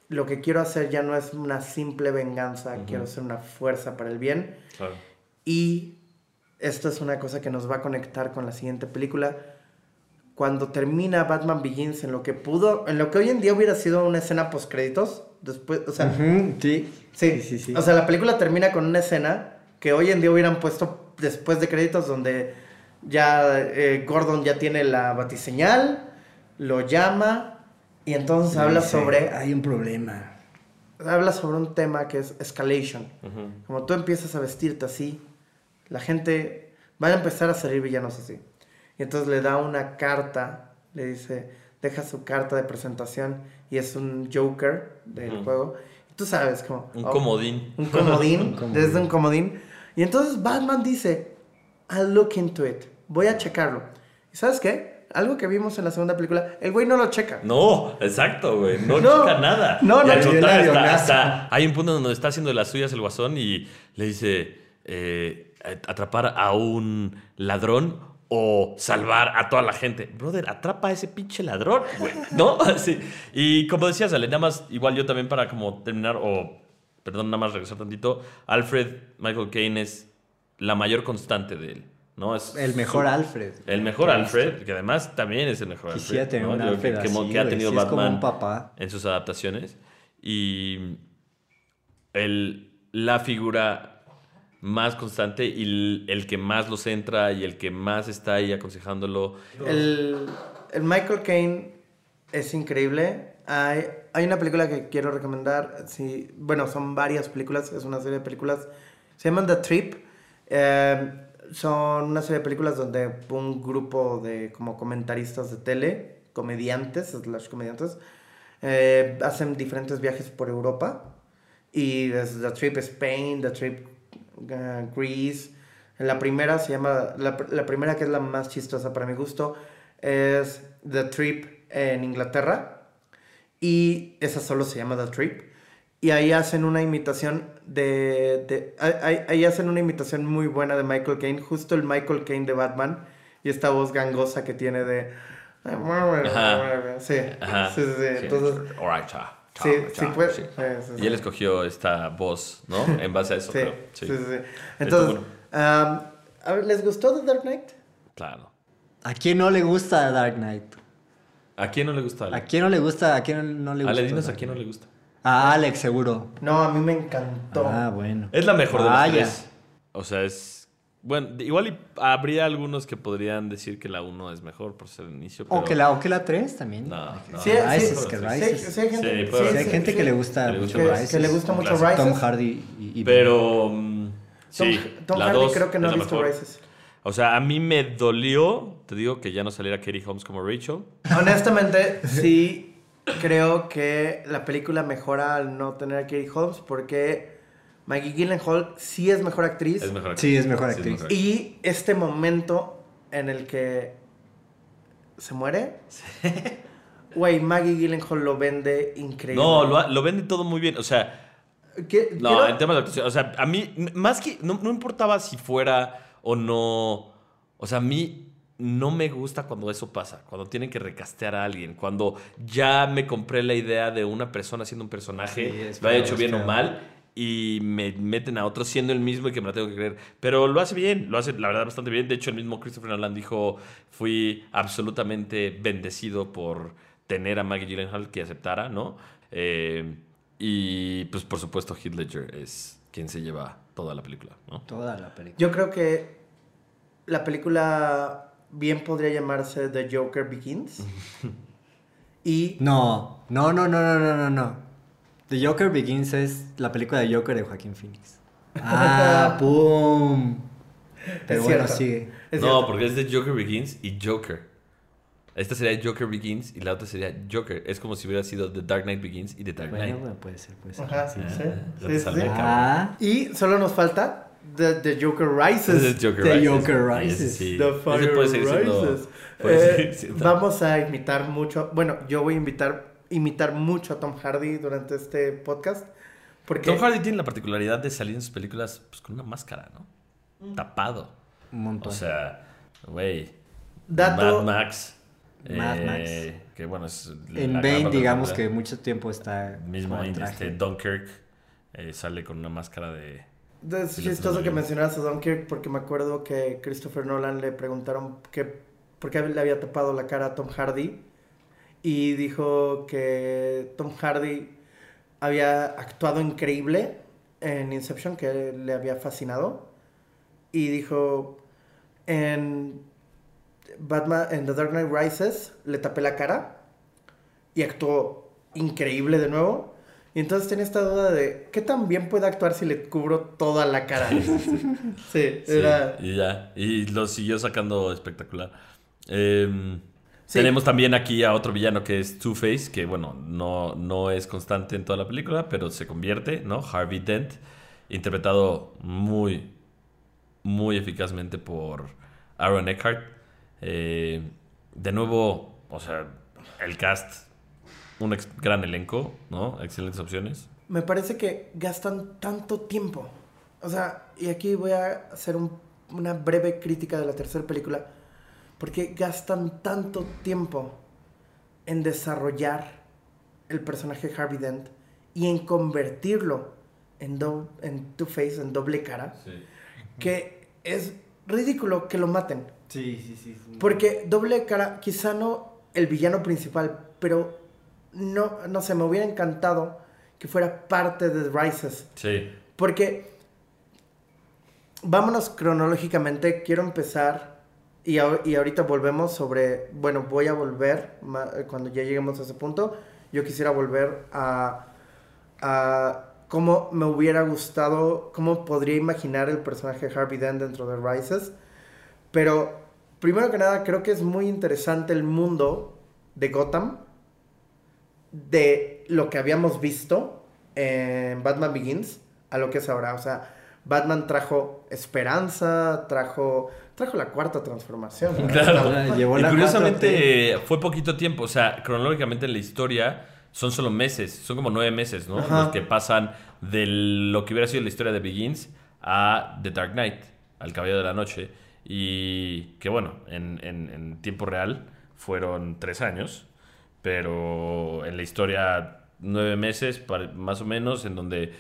lo que quiero hacer ya no es una simple venganza, quiero ser una fuerza para el bien. Claro. Y esto es una cosa que nos va a conectar con la siguiente película. Cuando termina Batman Begins, en lo que pudo, en lo que hoy en día hubiera sido una escena post créditos, después, o sea, Ujú, sí. Sí, sí, sí. O sea, la película termina con una escena que hoy en día hubieran puesto después de créditos donde ya eh, Gordon ya tiene la batiseñal, lo llama y entonces habla Dice, sobre Hay un problema. habla sobre un tema que es escalation. Ujú. Como tú empiezas a vestirte así, la gente van a empezar a salir villanos así. Y entonces le da una carta, le dice, deja su carta de presentación y es un Joker del Ujú. juego. Y tú sabes, como... Un oh, comodín. Un comodín, Un comodín. desde un comodín. Y entonces Batman dice, I'll look into it, voy a checarlo. ¿Y sabes qué? Algo que vimos en la segunda película, el güey no lo checa. No, exacto, güey. No, No, checa nada. no, Y no, está- avionazo. está- hay un punto donde está haciendo las suyas el guasón y le dice eh, atrapar a un ladrón o salvar a toda la gente. Brother, atrapa a ese pinche ladrón, güey. ¿No? Sí. Y como decías, Ale, nada más, igual yo también para como terminar, o perdón, nada más regresar tantito, Alfred Michael Caine es la mayor constante de él. ¿no? Es El mejor su- Alfred. el mejor Alfred, que además también es el mejor Quisiera Alfred. ¿no? Alfred que, que- así, que ha tenido Batman un papá. en sus adaptaciones. Y el, la figura más constante y el, el que más lo centra y el que más está ahí aconsejándolo. El, el Michael Caine es increíble. Hay, hay una película que quiero recomendar. Sí, bueno, son varias películas. Es una serie de películas. Se llaman The Trip. Eh, son una serie de películas donde un grupo de como comentaristas de tele, comediantes, slash comediantes, eh, hacen diferentes viajes por Europa. Y es The Trip Spain, The Trip uh, Greece. La primera se llama, la, la primera que es la más chistosa para mi gusto, es The Trip en Inglaterra. Y esa solo se llama The Trip. Y ahí hacen una imitación de... de ahí, ahí hacen una imitación muy buena de Michael Caine. Justo el Michael Caine de Batman. Y esta voz gangosa que tiene de... Ajá. Sí, Ajá. sí, sí, sí. Entonces, All right, cha, cha, Sí, cha, sí puede- sí. sí, sí, sí. Y él escogió esta voz, ¿no? En base a eso, sí, creo. sí, sí, sí. Entonces, um, ¿les gustó The Dark Knight? Claro. ¿A quién no le gusta Dark Knight? ¿A quién no le gusta Ale? ¿A quién no le gusta? ¿A quién no le gusta? Ale, dinos a quién no le gusta. A Alex, seguro. No, a mí me encantó. Ah, bueno. Es la mejor de las Vaya. tres. O sea, es... Bueno, igual y habría algunos que podrían decir que la 1 es mejor por ser el inicio, pero... O que la, o que la 3 también. No, no. Sí, Rises, sí, que sí, Rises. sí, hay gente, Sí, sí, Sí, hay sí, gente sí, que le gusta Que mucho Rises. que le gusta mucho. Rises. Tom Hardy y, y- Pero... Tom, sí, Tom la Hardy dos creo que no es ha la visto mejor. Rises. O sea, a mí me dolió, te digo, que ya no saliera Katie Holmes como Rachel. Honestamente, sí creo que la película mejora al no tener a Katie Holmes porque Maggie Gyllenhaal sí es mejor actriz. Es mejor Sí, es mejor actriz. Y este momento en el que se muere, güey, Maggie Gyllenhaal lo vende increíble. No, lo, vende todo muy bien. O sea, ¿Qué- no, quiero- en temas de actuación. O sea, a mí, más que. No, no importaba si fuera o no. O sea, a mí no me gusta cuando eso pasa. Cuando tienen que recastear a alguien. Cuando ya me compré la idea de una persona siendo un personaje, Sí, es lo ha hecho bien o mal. Y me meten a otro siendo el mismo y que me la tengo que creer. Pero lo hace bien, lo hace la verdad bastante bien. De hecho, el mismo Christopher Nolan dijo: Fui absolutamente bendecido por tener a Maggie Gyllenhaal que aceptara, ¿no? Eh, y pues por supuesto Heath Ledger es quien se lleva toda la película, ¿no? Toda la película. Yo creo que la película bien podría llamarse The Joker Begins. y No, no, no, no, no, no, no, no. The Joker Begins es la película de Joker de Joaquín Phoenix. Ah, ¡pum! Pero Es bueno, cierto. sigue. es no, cierto. porque es de Joker Begins y Joker. Esta sería Joker Begins y la otra sería Joker. Es como si hubiera sido The Dark Knight Begins y The Dark Bueno, Knight. bueno, puede ser, puede ser. Ajá, sí, Ah, sí. Sí, sí, sí. Ah, Y solo nos falta The, the Joker Rises. es Joker The Rises. Joker Rises. sí. The Fire puede seguir siendo- Rises. puede Eh, siendo- vamos a imitar mucho. Bueno, yo voy a invitar, imitar mucho a Tom Hardy durante este podcast. Porque Tom Hardy tiene la particularidad de salir en sus películas pues, con una máscara, ¿no? Tapado. un montón. O sea, güey. Dato- Mad Max. Mad eh, Que bueno, es. en Bane, digamos que mucho tiempo está Mismo este Dunkirk. eh, sale con una máscara de. Es chistoso que mencionaras a Dunkirk porque me acuerdo que Christopher Nolan le preguntaron que, por qué le había tapado la cara a Tom Hardy y dijo que Tom Hardy había actuado increíble en Inception, que le había fascinado y dijo en Batman en The Dark Knight Rises le tapé la cara y actuó increíble de nuevo Y entonces tenía esta duda de, ¿qué tan bien puede actuar si le cubro toda la cara? sí, Sí, era... y ya. Y lo siguió sacando espectacular. Em, Sí. Tenemos también aquí a otro villano que es Two-Face, que bueno, no, no es constante en toda la película, pero se convierte, ¿no? Harvey Dent, interpretado muy, muy eficazmente por Aaron Eckhart. Eh, de nuevo, o sea, el cast, un ex- gran elenco, ¿no? Excelentes opciones. Me parece que gastan tanto tiempo. O sea, y aquí voy a hacer un- una breve crítica de la tercera película. Porque gastan tanto tiempo en desarrollar el personaje Harvey Dent y en convertirlo en, do- en Two-Face, en doble cara, que es ridículo que lo maten. Sí, sí, sí. Porque doble cara, quizá no el villano principal, pero no, no sé, me hubiera encantado que fuera parte de The Rises. Sí. Porque, vámonos cronológicamente, quiero empezar, y, y ahorita volvemos sobre, bueno, voy a volver, cuando ya lleguemos a ese punto, yo quisiera volver a, a cómo me hubiera gustado, cómo podría imaginar el personaje de Harvey Dent dentro de Rises. Pero, primero que nada, creo que es muy interesante el mundo de Gotham, de lo que habíamos visto en Batman Begins a lo que es ahora. O sea, Batman trajo esperanza, trajo, trajo la cuarta transformación. Claro. Llevó y la curiosamente fue poquito tiempo. O sea, cronológicamente en la historia son solo meses. Son como nueve meses, ¿no? Ajá. Los que pasan de lo que hubiera sido la historia de Begins a The Dark Knight, al Caballero de la Noche. Y que bueno, en, en- en tiempo real fueron tres años. Pero en la historia nueve meses, más o menos, en donde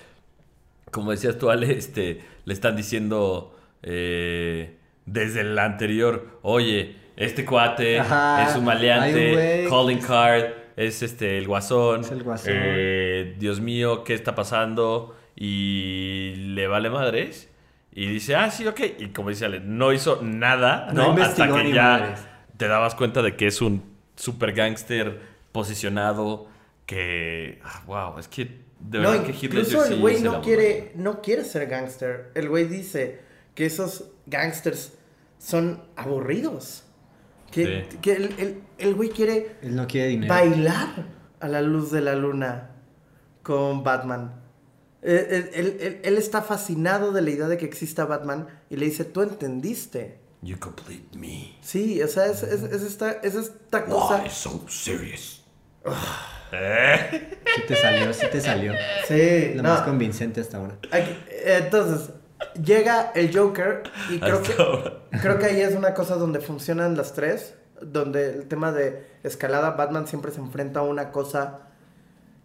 como decías tú, Ale, este, le están diciendo eh, desde el anterior, oye, este cuate Ajá, es un maleante, calling card, es este el guasón, Es el guasón. eh, Dios mío, ¿qué está pasando? Y le vale madres. Y dice, ah, sí, ok. Y como dice Ale, no hizo nada, No ¿no? Hasta que ya madres. te dabas cuenta de que es un super gángster posicionado que, ah, wow, es que de No, verdad que Heath incluso el sí güey se no quiere, no quiere ser gángster. El güey dice que esos gángsters son aburridos. Que, Sí. que el, el- el güey quiere Él no quiere dinero. bailar a la luz de la luna con Batman. Él, él- él- él- él está fascinado de la idea de que exista Batman y le dice, tú entendiste. You complete me. Sí, o sea, es, es- es esta, es esta cosa. Why so serious? Sí te salió, sí te salió. Sí, Lo no. más convincente hasta ahora. Aquí- entonces, llega el Joker y creo Hasta que, ahora. creo que ahí es una cosa donde funcionan las tres. Donde el tema de escalada, Batman siempre se enfrenta a una cosa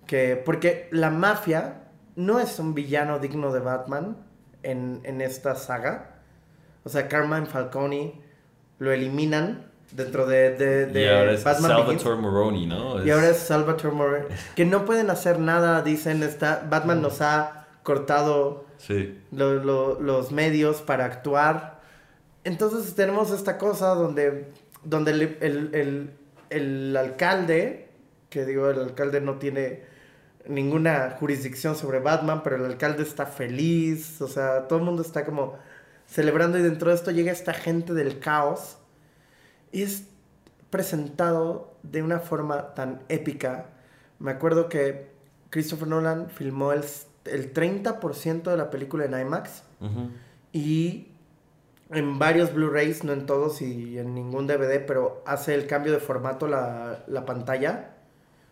que... Porque la mafia no es un villano digno de Batman en, en esta saga. O sea, Carmine Falcone lo eliminan dentro de, de, de y ahora es Batman Begins. Salvatore Moroni, ¿no? Y ahora es Salvatore Moreno. Que no pueden hacer nada, dicen. Está, Batman nos ha cortado Sí. lo- lo- los medios para actuar. Entonces tenemos esta cosa donde, donde el, el- el- el alcalde, que digo, el alcalde no tiene ninguna jurisdicción sobre Batman, pero el alcalde está feliz, o sea, todo el mundo está como celebrando y dentro de esto llega esta gente del caos y es presentado de una forma tan épica. Me acuerdo que Christopher Nolan filmó el, el 30% de la película en IMAX y en varios Blu-rays, no en todos y en ningún DVD, pero hace el cambio de formato la, la pantalla.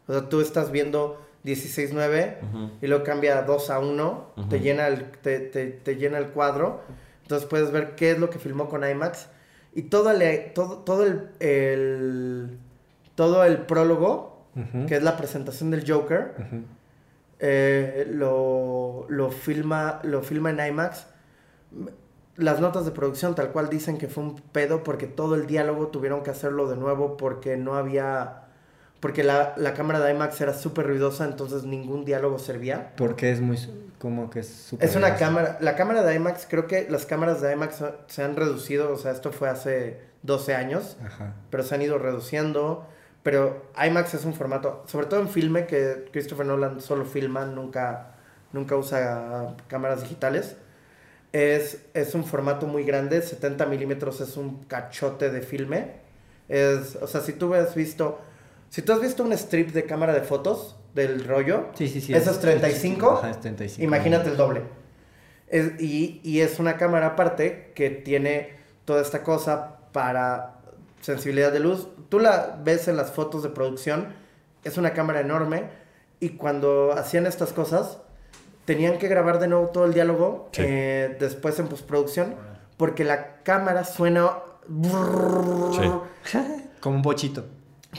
O sea, tú estás viendo 16.9 Ujú. y luego cambia a 2 a 1, te, llena el, te, te- te llena el cuadro. Entonces puedes ver qué es lo que filmó con IMAX. Y todo, el- todo, todo, el, el- todo el prólogo, que es la presentación del Joker, eh, lo, lo, filma, lo filma en IMAX. Las notas de producción tal cual dicen que fue un pedo porque todo el diálogo tuvieron que hacerlo de nuevo porque no había... Porque la, la cámara de IMAX era súper ruidosa, entonces ningún diálogo servía. Porque es muy. Como que es súper. Es una grande. cámara, la cámara de IMAX, creo que las cámaras de IMAX se han reducido, o sea, esto fue hace 12 años, Ajá. pero se han ido reduciendo Pero IMAX es un formato, sobre todo en filme, que Christopher Nolan solo filma, nunca, nunca usa cámaras digitales. Es, es un formato muy grande, 70 milímetros es un cachote de filme. Es, o sea, si tú has visto, si tú has visto un strip de cámara de fotos del rollo, Sí, sí, sí. eso es 35, Ajá, es 35. imagínate el doble. Es- y, y es una cámara aparte que tiene toda esta cosa para sensibilidad de luz. Tú la ves en las fotos de producción, es una cámara enorme y cuando hacían estas cosas tenían que grabar de nuevo todo el diálogo Sí. eh, después en postproducción porque la cámara suena Como un bochito.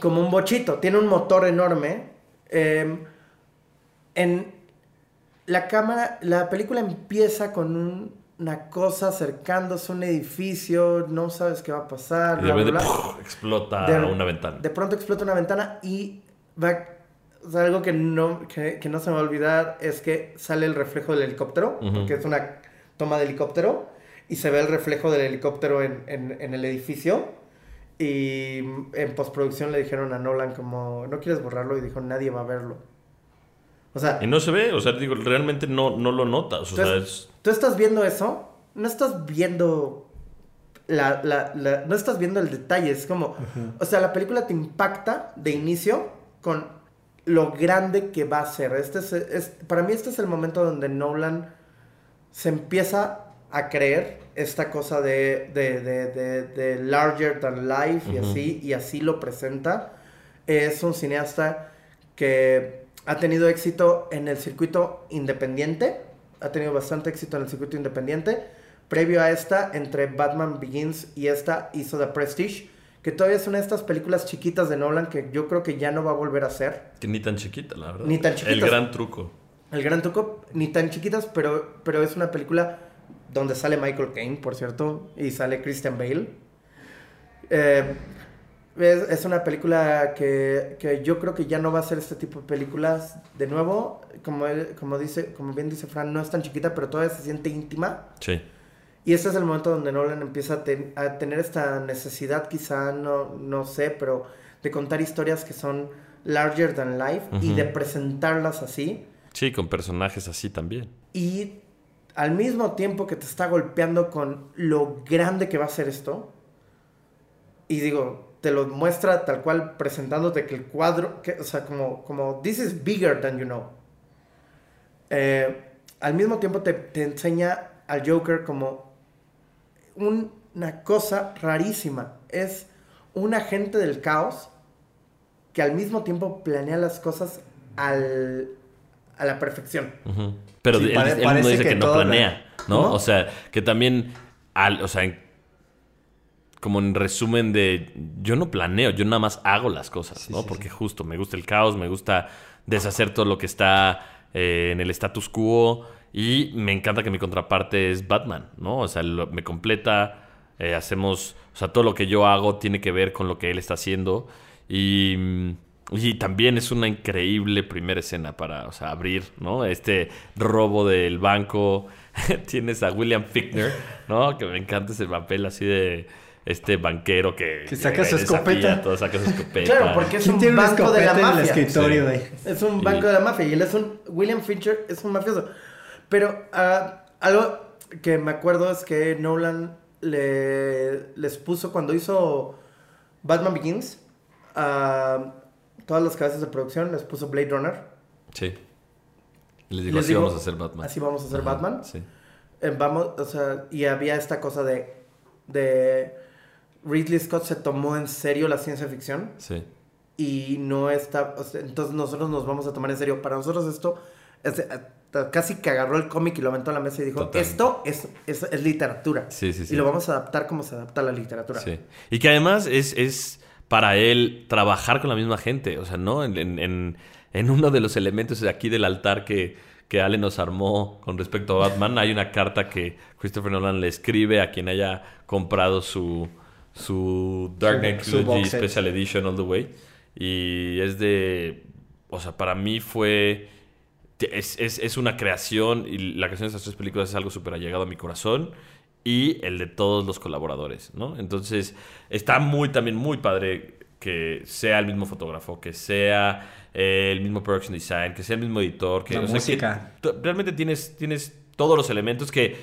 Como un bochito. Tiene un motor enorme. Eh, en la cámara, la película empieza con un- una cosa acercándose a un edificio, no sabes qué va a pasar. Y de repente explota De- una ventana. De pronto explota una ventana y va. o sea, algo que no, que, que no se me va a olvidar es que sale el reflejo del helicóptero, porque es una toma de helicóptero, y se ve el reflejo del helicóptero en, en- en el edificio. Y en postproducción le dijeron a Nolan como, ¿no quieres borrarlo? Y dijo, nadie va a verlo. O sea, Y no se ve, o sea, digo, realmente no, no lo notas. O sea, entonces, es. tú estás viendo eso, no estás viendo la, la- la- no estás viendo el detalle, es como, o sea, la película te impacta de inicio con lo grande que va a ser. Este es, es- para mí este es el momento donde Nolan se empieza a creer esta cosa de, de, de, de- de larger than life y así, y así lo presenta. Es un cineasta que ha tenido éxito en el circuito independiente, ha tenido bastante éxito en el circuito independiente. Previo a esta, entre Batman Begins y esta, hizo The Prestige, que todavía es una de estas películas chiquitas de Nolan que yo creo que ya no va a volver a hacer. que ni tan chiquita, la verdad. Ni tan El chiquitas. gran truco. El Gran Truco, ni tan chiquitas, pero, pero es una película donde sale Michael Caine, por cierto, y sale Christian Bale. Eh, es, es una película que, que yo creo que ya no va a ser este tipo de películas de nuevo. Como, como, dice, como bien dice Fran, no es tan chiquita, pero todavía se siente íntima. Sí. Y este es el momento donde Nolan empieza a, ten- a tener esta necesidad, quizá, no, no sé, pero de contar historias que son larger than life y Ujú. de presentarlas así. Sí, con personajes así también. Y al mismo tiempo que te está golpeando con lo grande que va a ser esto, y digo, te lo muestra tal cual presentándote que el cuadro, que, o sea, como, como, this is bigger than you know. Eh, al mismo tiempo te, enseña al Joker como un- una cosa rarísima. Es un agente del caos que al mismo tiempo planea las cosas a la perfección. Ujú. Pero Sí, él, pare- él mismo dice que, que no la- planea, ¿no? O sea, que también, al, o sea, en- como en resumen de, yo no planeo, yo nada más hago las cosas, ¿no? Porque justo me gusta el caos, me gusta deshacer todo lo que está eh, en el status quo y me encanta que mi contraparte es Batman, ¿no? O sea, lo- me completa, eh, hacemos, o sea, todo lo que yo hago tiene que ver con lo que él está haciendo y... y también es una increíble primera escena para, o sea, abrir, ¿no? Este robo del banco. Tienes a William Fickner, ¿no? Que me encanta ese papel así de este banquero que... Que saca su desafía escopeta. todo, saca su escopeta. Claro, porque es ¿Quién un tiene banco de la en el mafia. escritorio, Sí. Es un Y- banco de la mafia y él es un. William Fincher es un mafioso. Pero ah, algo que me acuerdo es que Nolan le, les puso cuando hizo Batman Begins. a todas las cabezas de producción les puso Blade Runner. Sí. Les digo, les así digo, vamos a hacer Batman. así vamos a hacer Ajá, Batman. Sí. Eh, vamos, o sea, y había esta cosa de. de. Ridley Scott se tomó en serio la ciencia ficción. Sí. y no está, o sea, entonces nosotros nos vamos a tomar en serio. Para nosotros esto, es- hasta casi que agarró el cómic y lo aventó a la mesa y dijo, Total. esto es, es, es literatura. Sí, sí, sí. Y lo vamos a adaptar como se adapta a la literatura. Sí. Y que además es, es para él trabajar con la misma gente. O sea, ¿no? En, en- en- en uno de los elementos de aquí del altar que, que Ale nos armó con respecto a Batman, hay una carta que Christopher Nolan le escribe a quien haya comprado su, su Dark Knight Trilogy. Special Edition All the Way. Y es de. O sea, para mí fue. Es, es- es una creación y la creación de estas tres películas es algo súper allegado a mi corazón y el de todos los colaboradores, ¿no? Entonces, está muy, también muy padre que sea el mismo fotógrafo, que sea eh, el mismo production design, que sea el mismo editor, que, La o sea, música. realmente tienes, tienes todos los elementos que,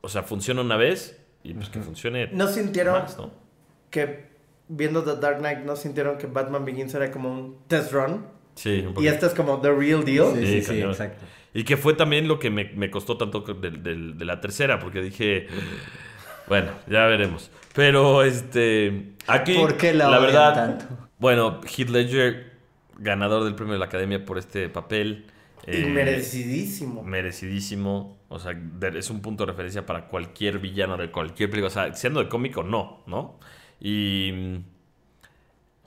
o sea, funciona una vez y pues que funcione ¿No sintieron más, ¿no? que viendo The Dark Knight no sintieron que Batman Begins era como un test run? Sí, un Y poquito. este es como the real deal. Sí, sí, sí, exacto. Y que fue también lo que me, me costó tanto de, de- de la tercera, porque dije, bueno, ya veremos. Pero este, aquí, ¿Por qué la la verdad, tanto? bueno, Heath Ledger, ganador del premio de la Academia por este papel. Y eh, merecidísimo. merecidísimo. O sea, es un punto de referencia para cualquier villano de cualquier película. O sea, siendo de cómic o no, ¿no? Y,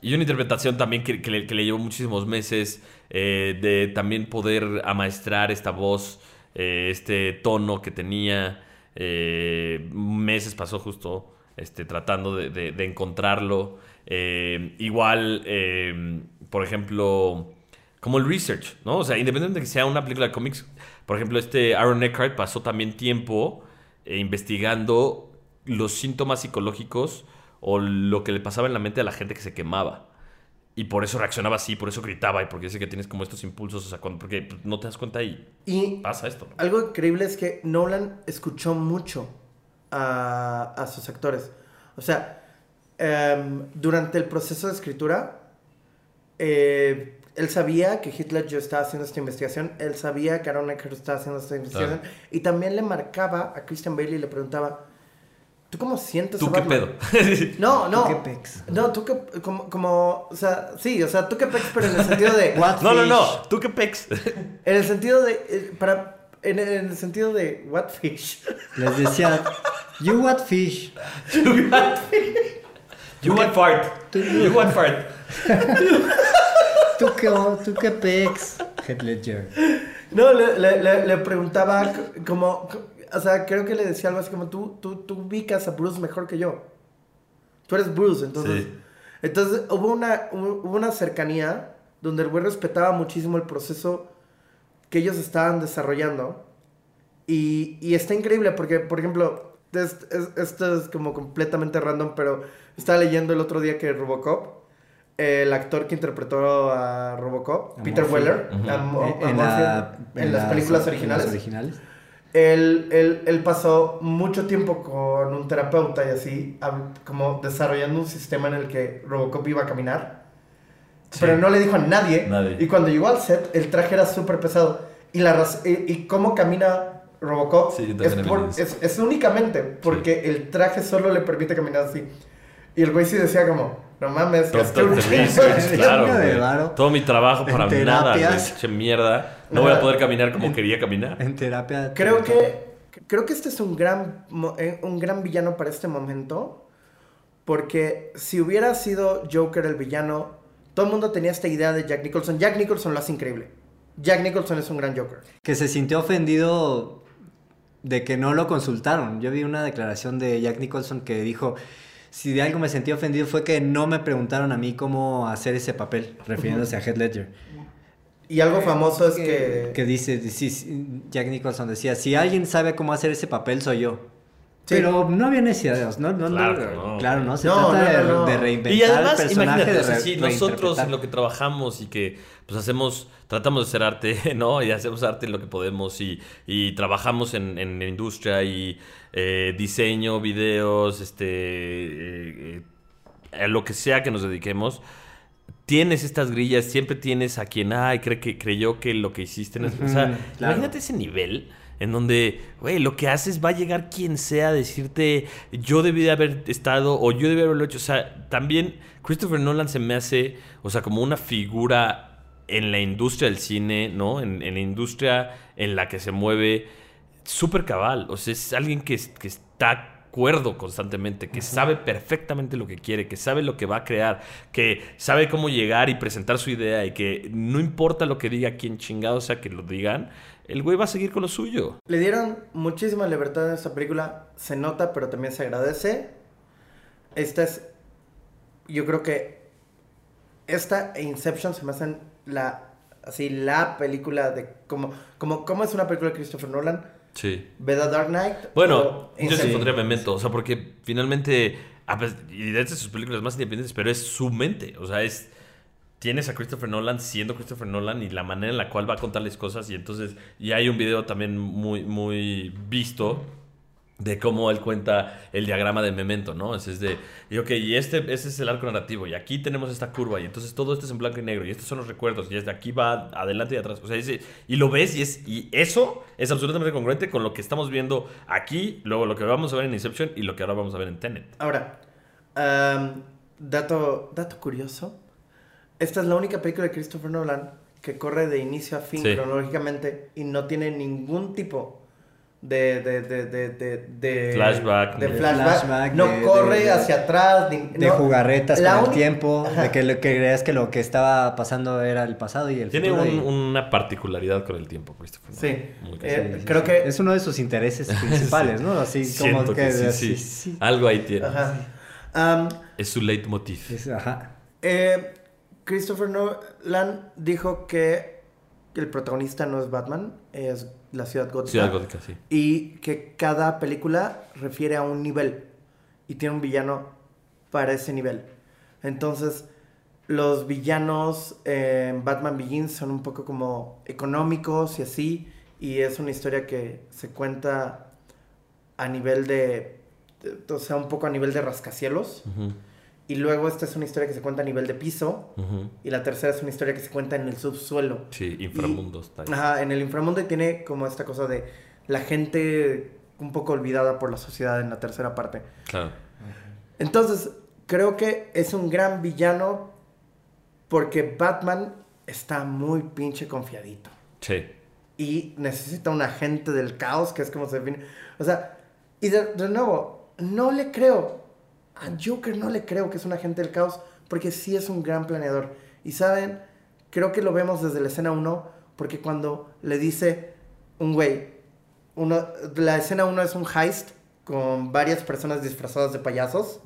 y una interpretación también que, que le, que le llevó muchísimos meses eh, de también poder amaestrar esta voz, eh, este tono que tenía. eh, meses pasó justo este, tratando de, encontrarlo. Eh, igual, eh, por ejemplo, como el research, ¿no? O sea, independientemente de que sea una película de cómics, por ejemplo, este Aaron Eckhart pasó también tiempo investigando los síntomas psicológicos o lo que le pasaba en la mente a la gente que se quemaba. Y por eso reaccionaba así, por eso gritaba y porque dice que tienes como estos impulsos, o sea, cuando- porque no te das cuenta y Y pasa esto. ¿no? algo increíble es que Nolan escuchó mucho a, a sus actores. O sea, em, durante el proceso de escritura, eh, él sabía que Heath Ledger estaba haciendo esta investigación, él sabía que Aaron Eckhart estaba haciendo esta investigación, y también le marcaba a Christian Bailey y le preguntaba, ¿tú cómo sientes ¿Tú a qué Batman?" pedo? No, no. ¿Tú qué pex? No, tú qué, como, como, o sea, sí, o sea, tú qué pex, pero en el sentido de... What no, no, fish? no, tú qué pex. En el sentido de, eh, para, en, en el sentido de, what fish? Les decía, you what fish. you want fart. You want fart. ¿Tú qué, tú qué pex? Heath Ledger. No, le, le, le, le preguntaba como, o sea, creo que le decía algo así como, tú, tú, tú ubicas a Bruce mejor que yo. Tú eres Bruce, entonces... Sí. Entonces hubo una, hubo una cercanía donde el güey respetaba muchísimo el proceso que ellos estaban desarrollando. Y, y está increíble porque, por ejemplo, es- es- esto es como completamente random, pero estaba leyendo el otro día que Robocop, el actor que interpretó a Robocop, A Peter Murphy. Weller, a a Eh, en, Murphy, la- en las películas originales, en las originales. Él, él, él pasó mucho tiempo con un terapeuta y así, como desarrollando un sistema en el que Robocop iba a caminar. Pero no le dijo a nadie. Nadie. Y cuando llegó al set, el traje era súper pesado. Y, la y, y cómo camina Robocop Sí, es, por- es, es únicamente porque el traje solo le permite caminar así. Y el güey sí decía como, no mames, Todo, todo un el chingo de research, dinero". claro. Todo mi trabajo para nada. Che mierda. No voy a poder caminar como quería caminar. En terapia. Creo que, creo que este es un gran, eh, un gran villano para este momento. Porque si hubiera sido Joker el villano, todo el mundo tenía esta idea de Jack Nicholson. Jack Nicholson lo hace increíble. Jack Nicholson es un gran Joker. Que se sintió ofendido de que no lo consultaron. Yo vi una declaración de Jack Nicholson que dijo, si de algo me sentí ofendido fue que no me preguntaron a mí cómo hacer ese papel, refiriéndose a Heath Ledger. Y algo famoso es que... Que dice, Jack Nicholson decía, si alguien sabe cómo hacer ese papel soy yo. Sí. Pero no había necesidad de... No, no, Claro no, claro, no, se No, trata no, no, no. De, de reinventar Y además, el personaje, imagínate, de o sea, sí, nosotros en lo que trabajamos y que pues hacemos, tratamos de hacer arte, ¿no? Y hacemos arte en lo que podemos y, y trabajamos en, en la industria y eh, diseño, videos, este, eh, eh, a lo que sea que nos dediquemos. Tienes estas grillas, siempre tienes a quien, ay, cree que, creyó que lo que hiciste... no es-". o sea, claro. imagínate ese nivel en donde, güey, lo que haces va a llegar quien sea a decirte, yo debí de haber estado o yo debí haberlo hecho. O sea, también Christopher Nolan se me hace, o sea, como una figura en la industria del cine, ¿no? En, en la industria en la que se mueve súper cabal. O sea, es alguien que está cuerdo constantemente, que sabe perfectamente lo que quiere, que sabe lo que va a crear, que sabe cómo llegar y presentar su idea y que no importa lo que diga quien chingado sea que lo digan, el güey va a seguir con lo suyo. Le dieron muchísima libertad en esta película. Se nota, pero también se agradece. Esta es. Yo creo que. Esta e Inception se me hacen la. Así, la película de. Como, como, como es una película de Christopher Nolan. Sí. Ve The Dark Knight. Bueno, yo sí pondría Memento, o sea, porque finalmente y de sus películas más independientes, pero es su mente. O sea, es. Tienes a Christopher Nolan siendo Christopher Nolan y la manera en la cual va a contarles cosas. Y entonces, y hay un video también muy, muy visto de cómo él cuenta el diagrama de Memento, ¿no? Es, es de, y ok, y este, ese es el arco narrativo, y aquí tenemos esta curva, y entonces todo esto es en blanco y negro, y estos son los recuerdos, y desde aquí va adelante y atrás. O sea, y lo ves, y, es, y eso es absolutamente congruente con lo que estamos viendo aquí, luego lo que vamos a ver en Inception y lo que ahora vamos a ver en Tenet. Ahora, dato, dato curioso. Esta es la única película de Christopher Nolan que corre de inicio a fin Sí. cronológicamente y no tiene ningún tipo de, de, de, de, de, de- Flashback, de flashback. Flashback, no de- corre de- hacia atrás. ni- De no. jugarretas La con el tiempo, Ajá. de que, lo que creas que lo que estaba pasando era el pasado y el Tiene futuro. un- y- una particularidad con el tiempo, Christopher. Sí. Muy Eh, creo que- Es uno de sus intereses principales, ¿no? Así como que... que sí, así, sí. Algo ahí tiene. Ajá. Es su leitmotiv. Es- ajá. Eh, Christopher Nolan dijo que el protagonista no es Batman, es la ciudad gótica. Ciudad Gótica, sí. Y que cada película refiere a un nivel y tiene un villano para ese nivel. Entonces, los villanos en Batman Begins son un poco como económicos y así, y es una historia que se cuenta a nivel de, de- o sea, un poco a nivel de rascacielos. Ujú, Y luego esta es una historia que se cuenta a nivel de piso. Y la tercera es una historia que se cuenta en el subsuelo. Sí, inframundos. Y- tal. ajá, en el inframundo y tiene como esta cosa de la gente un poco olvidada por la sociedad en la tercera parte. Claro. Entonces, creo que es un gran villano porque Batman está muy pinche confiadito. Sí. Y necesita un agente del caos, que es como se define. O sea, y de, de nuevo, no le creo. A Joker no le creo que es un agente del caos, porque sí es un gran planeador. Y saben, creo que lo vemos desde la escena 1, porque cuando le dice un güey, uno, la escena 1 es un heist con varias personas disfrazadas de payasos.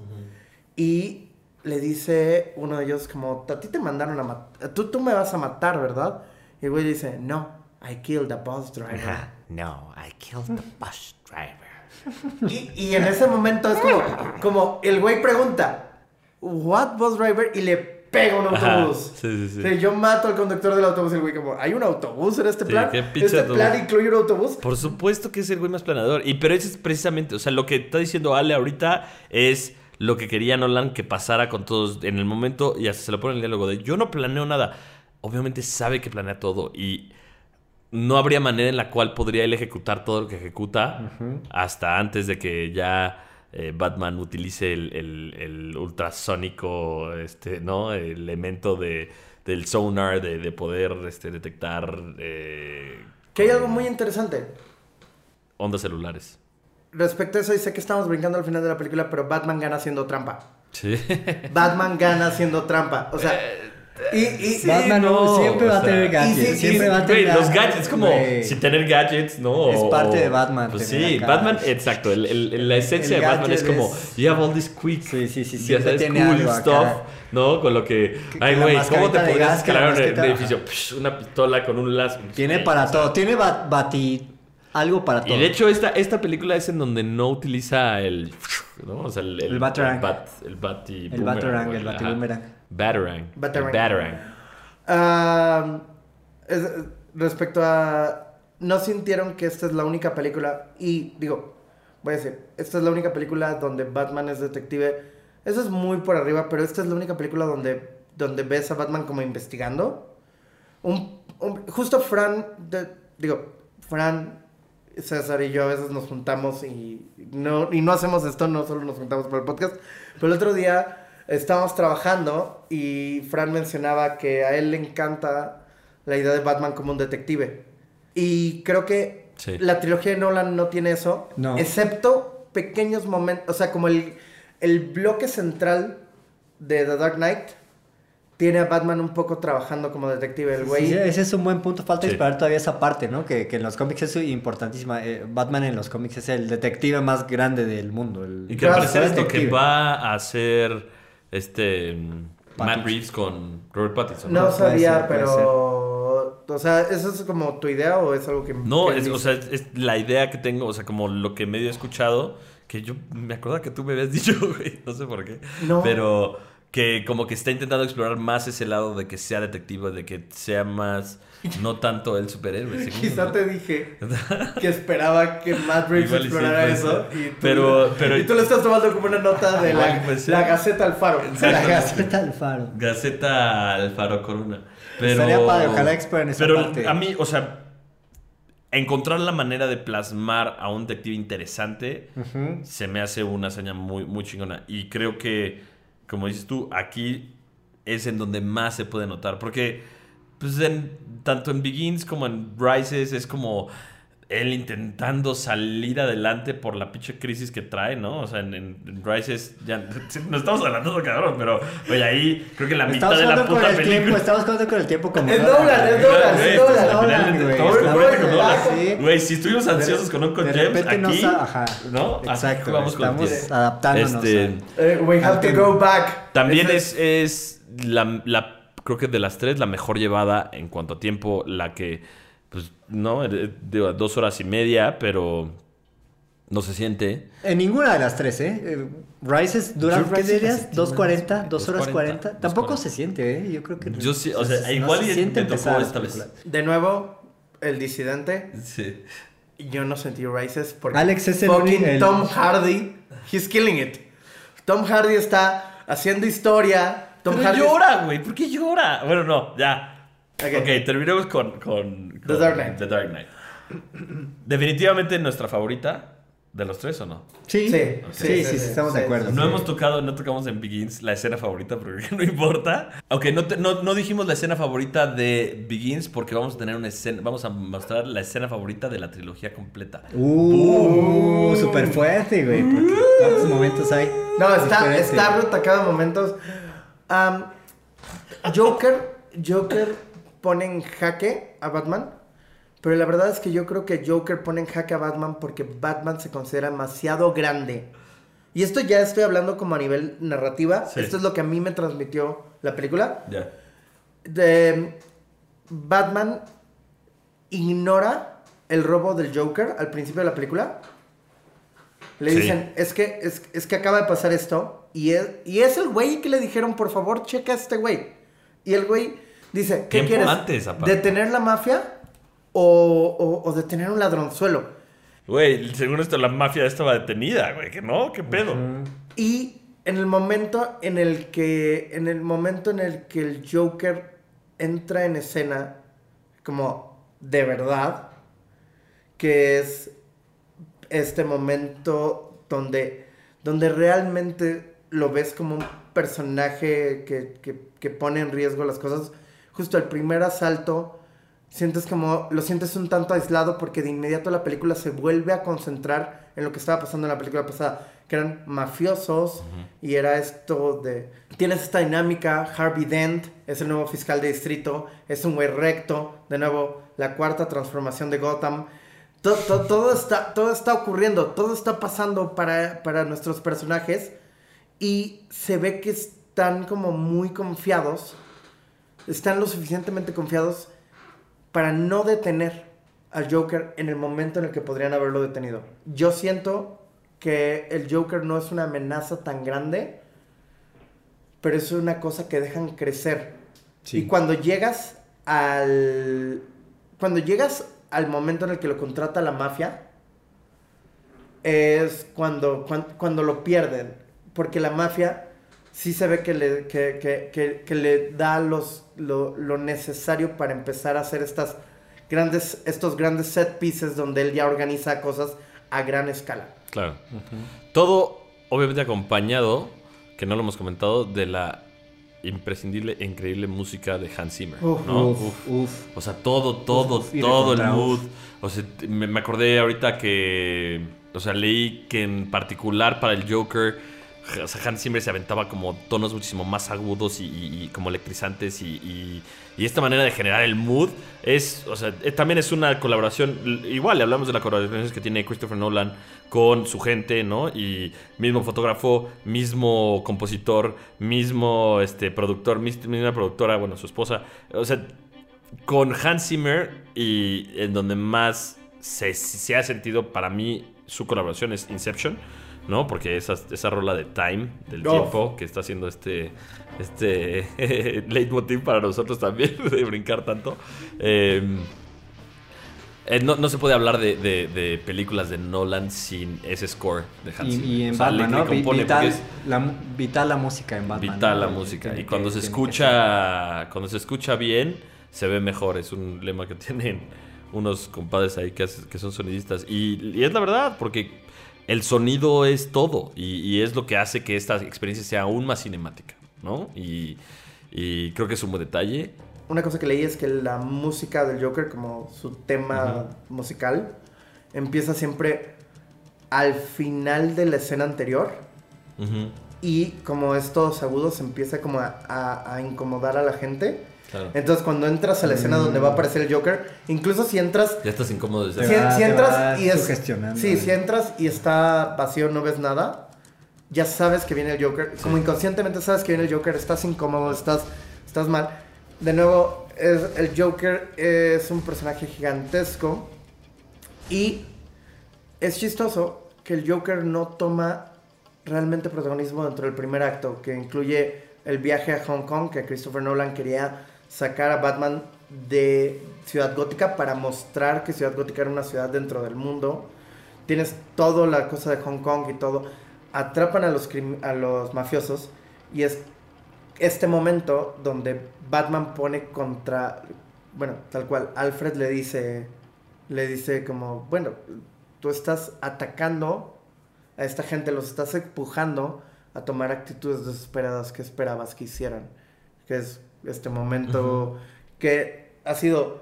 Y le dice uno de ellos como, a ti te mandaron a matar, tú, tú me vas a matar, ¿verdad? Y el güey dice, no, I killed the bus driver. No, I killed the bus driver. Y, y en ese momento es como, como el güey pregunta, what bus driver? Y le pega un Ajá, autobús. sí, sí, sí. O sea, yo mato al conductor del autobús y el güey como, ¿hay un autobús en este plan? qué ¿Este autobús. plan incluye un autobús? Por supuesto que es el güey más planeador. Y pero eso es precisamente, o sea, lo que está diciendo Ale ahorita es lo que quería Nolan que pasara con todos en el momento y hasta se lo pone en el diálogo de yo no planeo nada. Obviamente sabe que planea todo y no habría manera en la cual podría él ejecutar todo lo que ejecuta hasta antes de que ya eh, Batman utilice el, el- el ultrasónico, este, ¿no? El elemento de, del sonar de, de poder este, detectar eh, Que hay algo muy interesante. ondas celulares. Respecto a eso, y sé que estamos brincando al final de la película, pero Batman gana haciendo trampa. Sí. Batman gana haciendo trampa. O sea, y, y- Batman no, siempre va a tener sea, gadgets. y sí, siempre y- va a tener los gadgets, como Güey. si tener gadgets, ¿no? Es parte de Batman Pues tener sí, acá. Batman, exacto. el- el- el- la esencia El de Batman es como, you have all this quick. Sí, sí, sí, ya sabes, tiene cool algo acá. stuff, ¿no? Con lo que, ay, güey, ¿cómo te podrías escalar el mascarita- edificio? Psh, una pistola con un lazo. Tiene Sí, para todo. Tiene ba- bati... Algo para todo. Y de hecho, esta, esta película es en donde no utiliza el. ¿no? O sea, el, El Batarang. El, bat, el bati El Batarang, el ajá. Batarang. Batarang. Batarang. Ah, es- respecto a. ¿No sintieron que esta es la única película? Y digo, voy a decir, esta es la única película donde Batman es detective. Eso es muy por arriba, pero esta es la única película donde, donde ves a Batman como investigando. Un, un- justo Fran, de- digo, Fran, César y yo a veces nos juntamos y no, y no hacemos esto, no solo nos juntamos para el podcast. Pero el otro día estábamos trabajando y Fran mencionaba que a él le encanta la idea de Batman como un detective. Y creo que Sí. la trilogía de Nolan no tiene eso, No. excepto pequeños momentos, o sea, como el, el bloque central de The Dark Knight tiene a Batman un poco trabajando como detective. El güey Sí, ese es un buen punto. Falta Sí. explorar todavía esa parte, ¿no? Que, que en los cómics es importantísima. Eh, Batman en los cómics es el detective más grande del mundo. El, Y que al parecer esto que va a ser este mm, Matt Pattinson. Reeves con Robert Pattinson. No sabía, ser, puede pero. O sea, ¿eso es como tu idea o es algo que.? No, que es, o sea, es, es la idea que tengo, o sea, como lo que medio he escuchado, que yo me acuerdo que tú me habías dicho, güey, no sé por qué. No. Pero que como que está intentando explorar más ese lado de que sea detective, de que sea más, no tanto el superhéroe. Quizá ¿no? te dije que esperaba que Matt Reeves Igual y sí, explorara eso. Y tú, Pero- pero- y tú lo estás tomando como una nota de la, la Gaceta al Faro. La Gaceta del Faro. Gaceta Alfaro Corona. Pero, Estaría padre, ojalá exploren esa pero parte. a mí, o sea, encontrar la manera de plasmar a un detective interesante se me hace una hazaña muy, muy chingona. Y creo que, como dices tú, aquí es en donde más se puede notar. Porque, pues, en, tanto en Begins como en Rises es como él intentando salir adelante por la pinche crisis que trae, ¿no? O sea, en, en, en Rises ya no estamos hablando cabrón, pero oye, ahí creo que la mitad Estamos de la puta el tiempo, película. estamos jugando con el tiempo como Nolan, es Nolan, Güey, es pues, Nolan, güey. Güey, si estuvimos ansiosos con un con de James, aquí, nos a- ajá. ¿no? Exacto, jugamos con estamos adaptándonos Este, Eh, we have to go back. también es, es la, la- creo que de las tres, la mejor llevada en cuanto a tiempo, la que, pues, no, Eh, de dos horas y media, pero no se siente. En ninguna de las tres, ¿eh? Eh, Rises duran, ¿qué dirías? sentí ¿2.40? más. ¿2 horas 2:40, 40? Tampoco 2:40. se siente, ¿eh? Yo creo que... Yo sí, o sea, no igual se siente empezar esta vez. De nuevo, el disidente. Sí. Yo no sentí Rises porque Alex es el fucking el- Tom Hardy, he's killing it. Tom Hardy está haciendo historia. Tom Pero Hardy llora, güey. ¿Por qué llora? Bueno, no, ya. Ok. ok, terminemos con, con, The con Dark Knight. The Dark Knight. Definitivamente nuestra favorita de los tres, ¿o no? Sí, Sí, sí, sí, sí, sí, sí, estamos de acuerdo. No hemos tocado, no tocamos en Begins la escena favorita, porque no importa. Aunque no, te- no, no dijimos la escena favorita de Begins porque vamos a tener una escena, vamos a mostrar la escena favorita de la trilogía completa. Uh, súper fuerte, güey. ¿Cuántos momentos hay? No, está, está retacado en momentos. Joker, Joker pone en jaque a Batman. Pero la verdad es que yo creo que Joker pone en jaque a Batman porque Batman se considera demasiado grande. Y esto ya estoy hablando como a nivel narrativa. Sí. Esto es lo que a mí me transmitió la película. De Batman ignora el robo del Joker al principio de la película. Le Sí. dicen, es que, es, es que acaba de pasar esto. Y es, y es el güey que le dijeron, por favor, checa a este güey. Y el güey dice, ¿qué quieres? antes. ¿Detener la mafia o, o, o detener un ladronzuelo? Güey, según esto, la mafia estaba detenida, güey. Que no, qué pedo. Y en el momento en el que en el momento en el que el Joker entra en escena como de verdad que es este momento donde donde realmente lo ves como un personaje que, que, que pone en riesgo las cosas. Justo el primer asalto sientes como lo sientes un tanto aislado porque de inmediato la película se vuelve a concentrar en lo que estaba pasando en la película pasada que eran mafiosos y era esto de tienes esta dinámica Harvey Dent es el nuevo fiscal de distrito es un güey recto de nuevo la cuarta transformación de Gotham. Todo, todo, todo está todo está ocurriendo todo está pasando para, para nuestros personajes y se ve que están como muy confiados están lo suficientemente confiados para no detener al Joker en el momento en el que podrían haberlo detenido. Yo siento que el Joker no es una amenaza tan grande, pero es una cosa que dejan crecer. Y cuando llegas al cuando llegas al momento en el que lo contrata la mafia es cuando cuan- cuando, lo pierden, porque la mafia sí se ve que le, que, que- que- que le da los, lo, lo necesario para empezar a hacer estas grandes, estos grandes set pieces donde él ya organiza cosas a gran escala. Claro. Todo, obviamente, acompañado, que no lo hemos comentado, de la imprescindible e increíble música de Hans Zimmer. Uf, ¿no? Uf, uf. O sea, todo, todo, todo el mood. O sea, me acordé ahorita que. O sea, leí que en particular para el Joker. O Hans Zimmer se aventaba como tonos muchísimo más agudos y, como electrizantes y, esta manera de generar el mood es, o sea, eh, también es una colaboración, igual hablamos de la colaboración que tiene Christopher Nolan con su gente, ¿no? Y mismo fotógrafo, mismo compositor, mismo este, productor, mis- misma productora, bueno, su esposa, o sea, con Hans Zimmer y en donde más se ha sentido para mí su colaboración es Inception. ¿No? Porque esa, esa rola de Time, del tiempo, que está haciendo este, este leitmotiv para nosotros también, de brincar tanto. Eh, eh, no, no se puede hablar de, de- de películas de Nolan sin ese score de Hans Y, Zimmer. y en O sea, Batman, ¿no? Vital, es- la, mu- vital la música en Batman. vital ¿no? la música. Tiene Y cuando que- se que escucha, cuando se escucha bien, se ve mejor. Es un lema que tienen unos compadres ahí que, que son sonidistas. Y, y es la verdad, porque el sonido es todo. Y, y es lo que hace que esta experiencia sea aún más cinemática, ¿no? Y, y creo que es un buen detalle. Una cosa que leí es que la música del Joker, como su tema musical, empieza siempre al final de la escena anterior. Y como es todos agudos, empieza como a, a- a incomodar a la gente. Claro. Entonces cuando entras a la escena donde va a aparecer el Joker, incluso si entras Ya estás incómodo Si, Te va- si te entras y es. Sí, si entras y está vacío, no ves nada, ya sabes que viene el Joker. Como inconscientemente sabes que viene el Joker, estás incómodo, estás, estás mal. De nuevo, es- el Joker es un personaje gigantesco y es chistoso que el Joker no toma realmente protagonismo dentro del primer acto, que incluye el viaje a Hong Kong, que Christopher Nolan quería sacar a Batman de Ciudad Gótica para mostrar que Ciudad Gótica era una ciudad dentro del mundo. Tienes toda la cosa de Hong Kong y todo. Atrapan a los, a los mafiosos y es este momento donde Batman pone contra, bueno, tal cual, Alfred le dice, le dice como, bueno, tú estás atacando a esta gente, los estás empujando a tomar actitudes desesperadas que esperabas que hicieran. Que es este momento que ha sido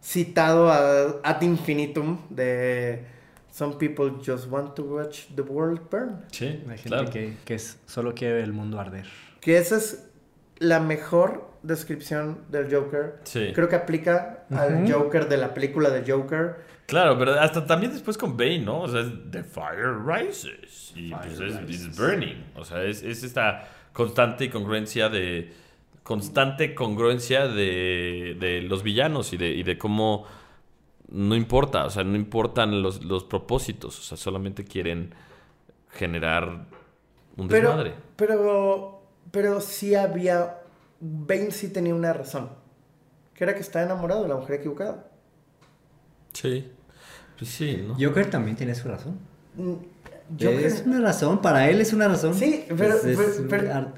citado a, ad infinitum de Some people just want to watch the world burn. Sí, Hay gente claro. que, que es- solo quiere el mundo arder. Que esa es la mejor descripción del Joker. Sí. Creo que aplica al. Joker de la película de Joker. Claro, pero hasta también después con Bane, ¿no? O sea, es The Fire Rises. Y pues es it's Burning. O sea, es, es esta constante congruencia de. Constante congruencia de, de los villanos y de, y de cómo no importa, o sea, no importan los, los propósitos, o sea, solamente quieren generar un desmadre. pero, pero sí había. Bane sí tenía una razón. Que era que estaba enamorado de la mujer equivocada. Sí. Pues sí, ¿no? Joker también tiene su razón. Mm, Joker- Es una razón, para él es una razón. Sí, pero- Es- es pero- pero- ar-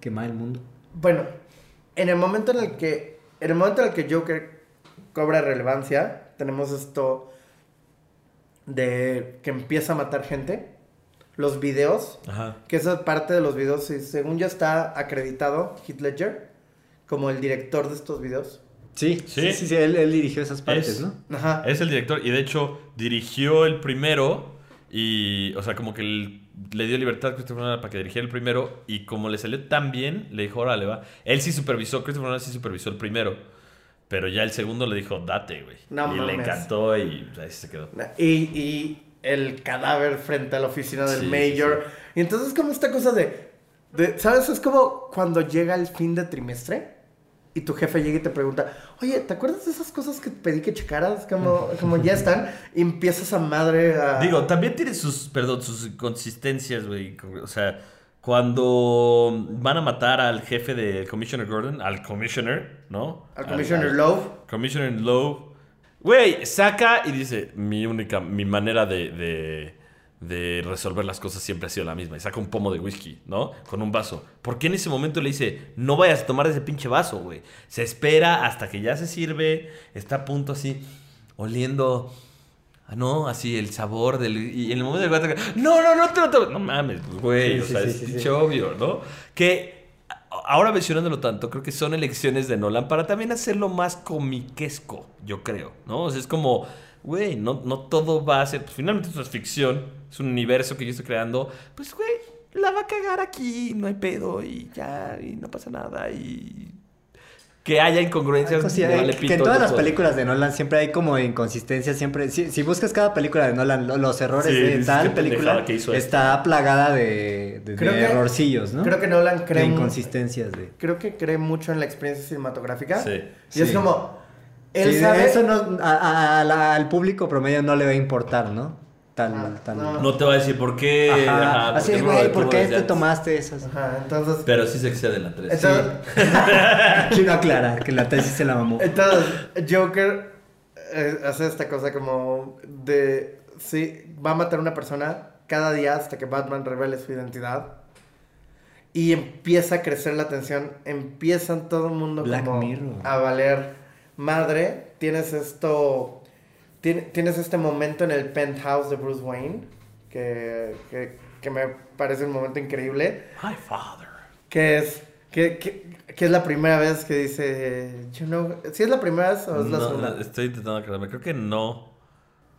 quemar el mundo. Bueno, en el momento en el que. En el momento en el que Joker cobra relevancia, tenemos esto de que empieza a matar gente. Los videos, Ajá. que esa parte de los videos, según ya está acreditado Heath Ledger como el director de estos videos. Sí, Sí. sí, sí, sí, él, él dirigió esas partes, Es- ¿no? Ajá. Es el director y de hecho dirigió el primero y, o sea, como que el- le dio libertad a Christopher Nolan para que dirigiera el primero y como le salió tan bien, le dijo, órale, va. Él sí supervisó, Christopher Nolan sí supervisó el primero, pero ya el segundo le dijo, date, güey. No y le encantó y ahí se quedó. Y, y el cadáver frente a la oficina del Sí, mayor. Y entonces como esta cosa de, de- ¿Sabes? Es como cuando llega el fin de trimestre y tu jefe llega y te pregunta, oye, ¿te acuerdas de esas cosas que pedí que checaras? Como, como ya están. Y empiezas a madre a... Digo, también tiene sus, perdón, sus inconsistencias, güey. O sea, cuando van a matar al jefe del Commissioner Gordon, al Commissioner, ¿no? Al Commissioner Love. Commissioner Lowe. Güey, saca y dice, mi única, mi manera de, de, de resolver las cosas siempre ha sido la misma. Y saca un pomo de whisky, ¿no? Con un vaso. ¿Por qué en ese momento le dice, no vayas a tomar ese pinche vaso, güey? Se espera hasta que ya se sirve, está a punto así, oliendo... Ah, no, así el sabor del. Y en el momento del no, no, no te lo tomes. No mames, güey. Sí, o sí, sea, sí, es pinche obvio, ¿no? Que ahora mencionándolo tanto, creo que son elecciones de Nolan para también hacerlo más comiquesco, yo creo, ¿no? O sea, es como, güey, no, no todo va a ser. Pues finalmente esto es ficción, es un universo que yo estoy creando. Pues, güey, la va a cagar aquí, no hay pedo y ya, y no pasa nada. Y. Que haya incongruencias. Eh, vale que en todas las películas de Nolan siempre hay como inconsistencias, siempre, si, si buscas cada película de Nolan, lo- los errores Sí, de tal película que hizo esto. está plagada de, de- que- errorcillos, ¿no? Creo que Nolan cree... de inconsistencias de... Creo que cree mucho en la experiencia cinematográfica. Sí. Y es Sí. como... Él Sí, sabe... eso no- a- a- a la- al público promedio no le va a importar, ¿no? tal, tal. no. No te va a decir por qué. Ajá. ajá, Así por es, güey, ¿por qué te tomaste esas? Ajá, entonces... Pero sí se excede en la 3. entonces, Quiero aclarar que la tesis se la mamó. Entonces, Joker eh, hace esta cosa como de, sí, va a matar a una persona cada día hasta que Batman revele su identidad. Y empieza a crecer la tensión, empiezan todo el mundo Black como Mirror. a valer madre. Tienes esto, tien- tienes este momento en el penthouse de Bruce Wayne, que, que, que me parece un momento increíble. My father. Que es, que, que, que es la primera vez que dice, you know, ¿sí es la primera vez o es la No, segunda? no, estoy intentando acordarme. Creo que no.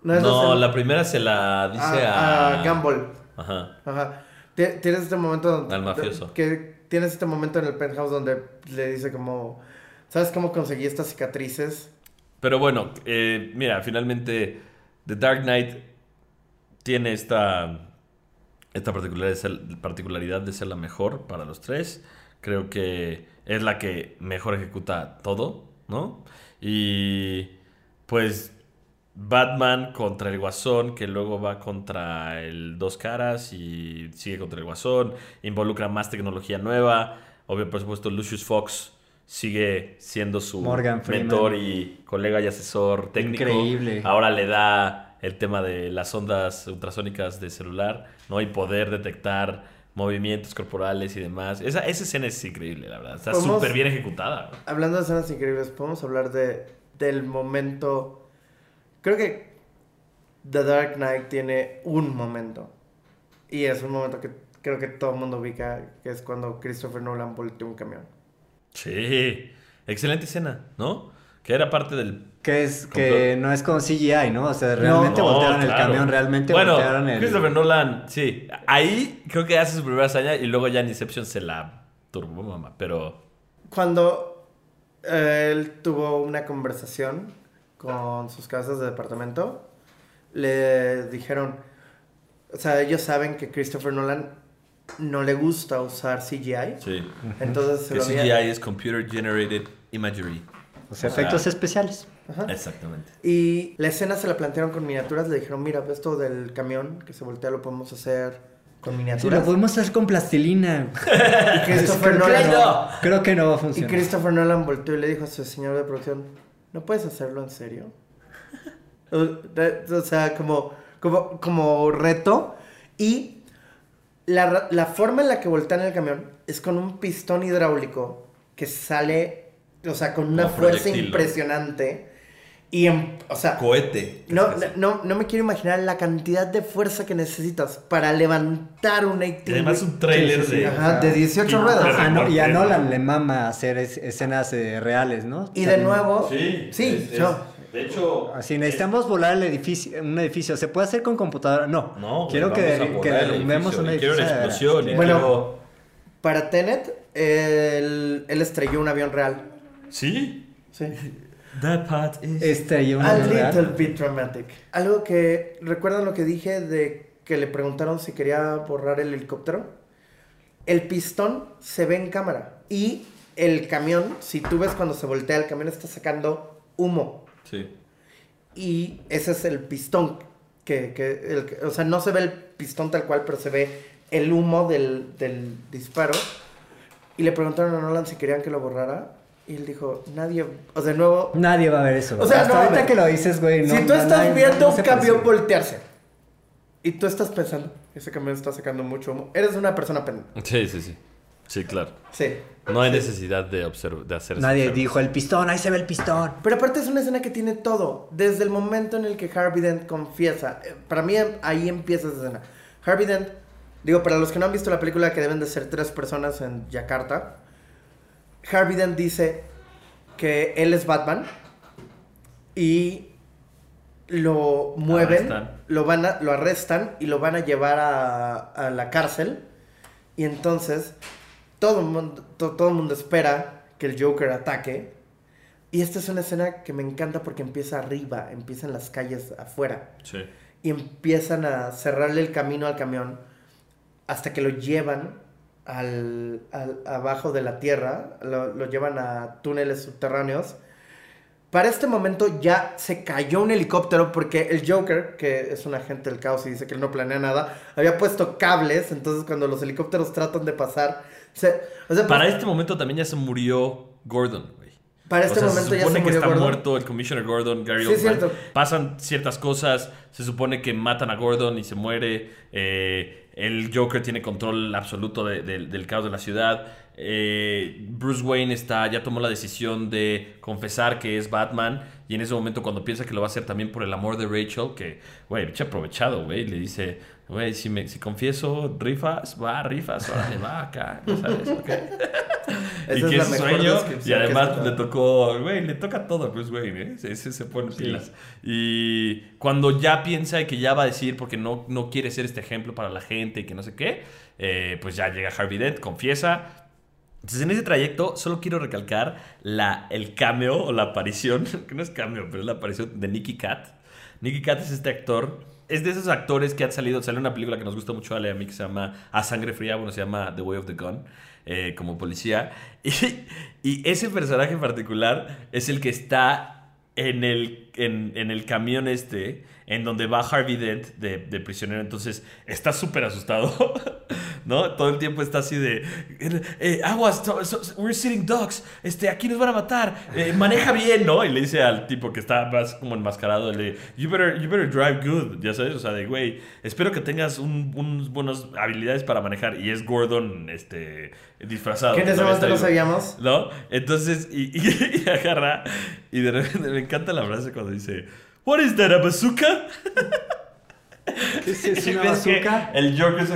No, No, es la segunda. la primera se la dice a. a, a Gumball. Ajá. Ajá. Ti- Tienes este momento Al mafioso. que tienes este momento en el penthouse donde le dice como, ¿sabes cómo conseguí estas cicatrices? Pero bueno, eh, mira, finalmente The Dark Knight tiene esta, esta particularidad, de ser, la mejor para los tres. Creo que es la que mejor ejecuta todo, ¿no? Y pues Batman contra el Guasón, que luego va contra el Dos Caras y sigue contra el Guasón, involucra más tecnología nueva. Obvio, por supuesto, Lucius Fox sigue siendo su mentor y colega y asesor técnico. Increíble. Ahora le da el tema de las ondas ultrasónicas de celular, ¿no? Y poder detectar movimientos corporales y demás. Esa, esa escena es increíble, la verdad. Está súper bien ejecutada. Hablando de escenas increíbles, podemos hablar de, del momento... Creo que The Dark Knight tiene un momento. Y es un momento que creo que todo el mundo ubica, que es cuando Christopher Nolan volteó un camión. Sí, excelente escena, ¿no? Que era parte del... Que es que no es con CGI, ¿no? O sea, realmente No, voltearon el claro. camión, realmente bueno, voltearon el... Christopher Nolan, sí. Ahí creo que hace su primera hazaña y luego ya en Inception se la turbó, mamá. Pero Cuando eh, él tuvo una conversación con sus casas de departamento, le dijeron, o sea, ellos saben que Christopher Nolan no le gusta usar CGI. sí. Entonces se Que lo CGI había- es Computer Generated Imagery. O sea, efectos especiales. Exactamente. Y la escena se la plantearon con miniaturas. Le dijeron, mira, esto del camión que se voltea lo podemos hacer con Sí, miniaturas. lo podemos hacer con plastilina. Y Christopher creo, que Nolan, no. creo que no va a y funcionar. Christopher Nolan volteó y le dijo a su señor de producción, ¿no puedes hacerlo en serio? o, de- o sea, como, como, como reto. Y la, ra- la forma en la que voltean el camión es con un pistón hidráulico que sale, o sea, con una Como fuerza impresionante. Y, en, o sea, Cohete. no, no, no me quiero imaginar la cantidad de fuerza que necesitas para levantar un 18 Y además un tráiler Sí, sí, sí. de... Ajá, de 18 Y- ruedas. Ah, no, y a Nolan le mama hacer es- escenas eh, reales, ¿no? Y de nuevo, Sí, sí, es- es- no. De hecho... Así, necesitamos volar el edificio, un edificio. ¿Se puede hacer con computadora? No. No, quiero que, a derrumbemos un edificio. Quiero una explosión. y Bueno. quiero- Para Tenet, él, él estrelló un avión real. ¿Sí? Sí. That part is... Estrelló una A avión real. little bit dramatic. Algo que, ¿recuerdan lo que dije de que le preguntaron si quería borrar el helicóptero? El pistón se ve en cámara. Y el camión, si tú ves cuando se voltea, el camión está sacando humo. Sí. Y ese es el pistón. Que, que, el o sea, no se ve el pistón tal cual, pero se ve el humo del, del disparo. Y le preguntaron a Nolan si querían que lo borrara. Y él dijo, nadie. O sea, de nuevo. Nadie va a ver eso. O sea, Hasta no, ahorita que lo dices, güey. no- si tú estás nadie- viendo un camión voltearse. Y tú estás pensando, ese camión está sacando mucho humo. Eres una persona pendeja. Sí, sí, sí. Sí, claro. Sí. No hay necesidad de, de hacer Nadie dijo el pistón, ahí se ve el pistón. Pero aparte es una escena que tiene todo. Desde el momento en el que Harvey Dent confiesa. eh, Para mí ahí empieza esa escena. Harvey Dent, digo, para los que no han visto la película, que deben de ser tres personas en Yakarta. Harvey Dent dice que él es Batman. Y lo mueven, Arrestan. lo, van a- lo arrestan y lo van a llevar a, a la cárcel. Y entonces todo el mundo, to- todo el mundo espera que el Joker ataque. Y esta es una escena que me encanta porque empieza arriba, empieza en las calles afuera. Sí. Y empiezan a cerrarle el camino al camión hasta que lo llevan al, al- abajo de la tierra, lo, lo llevan a túneles subterráneos Para este momento ya se cayó un helicóptero porque el Joker, que es un agente del caos y dice que él no planea nada, había puesto cables, entonces cuando los helicópteros tratan de pasar... se- o sea, Para este momento también ya se murió Gordon, güey. Para este O sea, momento se ya supone se que murió está Gordon. muerto el Commissioner Gordon, Gary Sí, Oldman. cierto. Pasan ciertas cosas, se supone que matan a Gordon y se muere. eh, el Joker tiene control absoluto de- de- del caos de la ciudad. eh, Bruce Wayne está, ya tomó la decisión de confesar que es Batman. Y en ese momento, cuando piensa que lo va a hacer también por el amor de Rachel, que, güey, aprovechado, güey, le dice, güey, si, me- si confieso, rifas, va, rifas, órale, va acá, ¿sabes? Ok. y que es sueño. Y además le tocó, güey, le toca todo Bruce Wayne, ¿eh? Se, se, se pone pilas. Y cuando ya piensa que ya va a decir, porque no, no quiere ser este ejemplo para la gente y que no sé qué, eh, pues ya llega Harvey Dent, confiesa. Entonces, en ese trayecto, solo quiero recalcar la, el cameo o la aparición, que no es cameo, pero es la aparición de Nicky Cat. Nicky Cat es este actor, es de esos actores que han salido, salió una película que nos gusta mucho a Ale a mí que se llama A Sangre Fría, bueno, se llama The Way of the Gun, eh, como policía. Y, y ese personaje en particular es el que está en el, en, en el camión este, en donde va Harvey Dent de, de prisionero. Entonces está súper asustado, ¿no? Todo el tiempo está así de, eh, aguas, to- so- we're sitting ducks, este, aquí nos van a matar, eh, maneja bien, ¿no? Y le dice al tipo que está más como enmascarado, le, you better, you better drive good, ya sabes, o sea, de, güey, espero que tengas un, unas buenas habilidades para manejar. Y es Gordon, este, disfrazado. Ese Todavía momento no sabíamos. ¿No? Entonces, y, y- y agarra, y de repente me encanta la frase cuando dice, What is that, a bazooka? ¿Qué es, es Y una bazooka? El Joker es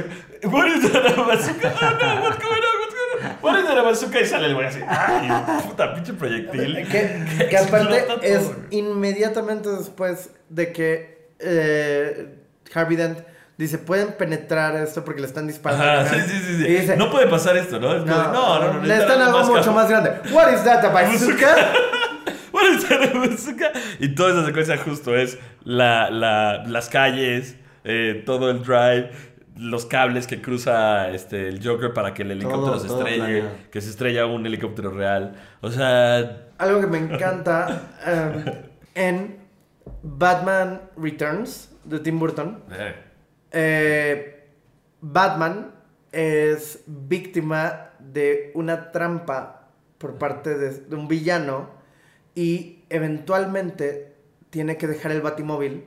What is that, a bazooka? Oh no, what's going on, what's going on? What is that, a bazooka? Y sale el güey así, ¡ay, puta, pinche proyectil! Que, que aparte todo, es güey. inmediatamente después de que eh, Harvey Dent dice, pueden penetrar esto porque le están disparando. Ajá, sí, sí, sí. sí. Y dice, no puede pasar esto, ¿no? Es como, no, no, no, no. necesitan algo mucho cabrón. más grande. What is that, a bazooka? Y toda esa secuencia justo es la, la- las calles, eh, todo el drive, los cables que cruza este, el Joker para que el helicóptero Todo, se estrelle, que se estrella un helicóptero real. O sea, Algo que me encanta em, en Batman Returns de Tim Burton. eh, Eh, Batman es víctima de una trampa por parte de, de un villano y eventualmente tiene que dejar el batimóvil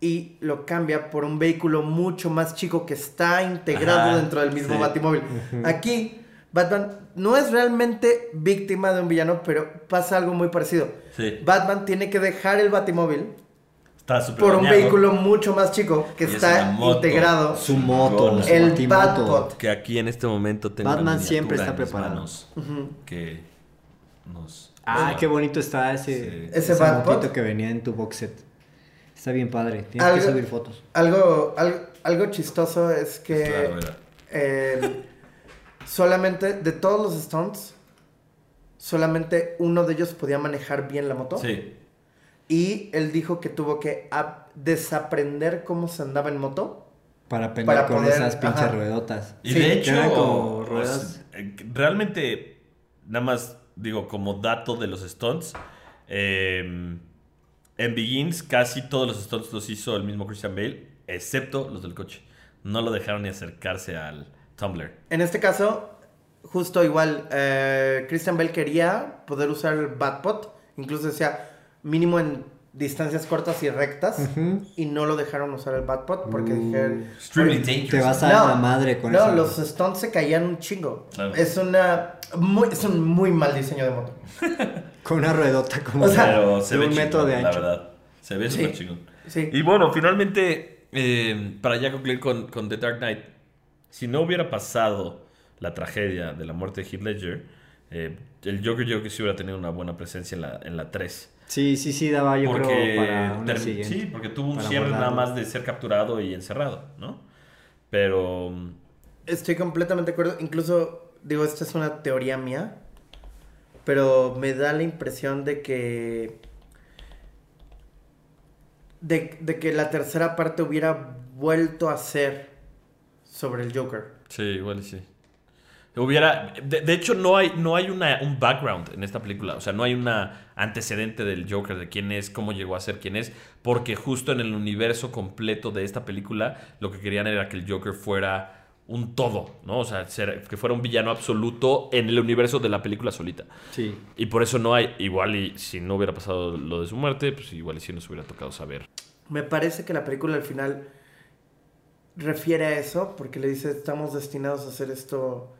y lo cambia por un vehículo mucho más chico que está integrado Ajá, dentro del mismo sí. batimóvil. Aquí Batman no es realmente víctima de un villano, pero pasa algo muy parecido. Sí. Batman tiene que dejar el batimóvil por un dañado. vehículo mucho más chico que Y está integrado. Su moto, El. Batpod. Que aquí en este momento tengo Batman una siempre está preparado. Que nos... Ah, qué bonito está ese, Sí. Ese ese que venía en tu box set. Está bien padre. Tienes que subir fotos. Algo, algo, algo chistoso es que Claro, eh, solamente de todos los stunts, solamente uno de ellos podía manejar bien la moto. Sí. Y él dijo que tuvo que ap- desaprender cómo se andaba en moto. Para pelear Para con poder- esas pinches ajá. ruedotas. Y Sí, de hecho, como ruedas. eh, realmente, nada más digo, como dato de los stunts, eh, en Begins casi todos los stunts los hizo el mismo Christian Bale, excepto los del coche. No lo dejaron ni acercarse al Tumblr. En este caso, justo igual, eh, Christian Bell quería poder usar el Batpod, incluso decía mínimo en distancias cortas y rectas, y no lo dejaron usar el Batpod porque dijeron... Extremely dangerous. Te vas a No, la madre con no, eso. los stunts se caían un chingo. Claro. Es una... Muy, es un muy mal diseño de moto. Con una ruedota como O sea, Pero se de ve un metro chingón, de la ancho. verdad. Se ve Sí. súper chingón. Sí. Y bueno, finalmente, eh, para ya concluir con, con The Dark Knight, si no hubiera pasado la tragedia de la muerte de Heath Ledger, eh, el Joker yo creo que sí hubiera tenido una buena presencia en la, en la 3. Sí, sí, sí, daba yo porque, creo para una sí, porque tuvo un cierre nada más de ser capturado y encerrado, ¿no? Pero... Estoy completamente de acuerdo. Incluso, digo, esta es una teoría mía. Pero me da la impresión de que. De, de que la tercera parte hubiera vuelto a ser sobre el Joker. Sí, igual y sí. Hubiera. De, de hecho, no hay, no hay una, un background en esta película. O sea, no hay una antecedente del Joker, de quién es, cómo llegó a ser quién es. Porque justo en el universo completo de esta película, lo que querían era que el Joker fuera un todo, ¿no? O sea, ser- que fuera un villano absoluto en el universo de la película solita. Sí. Y por eso no hay. Igual y si no hubiera pasado lo de su muerte, pues igual y si nos hubiera tocado saber. Me parece que la película al final refiere a eso, porque le dice, estamos destinados a hacer esto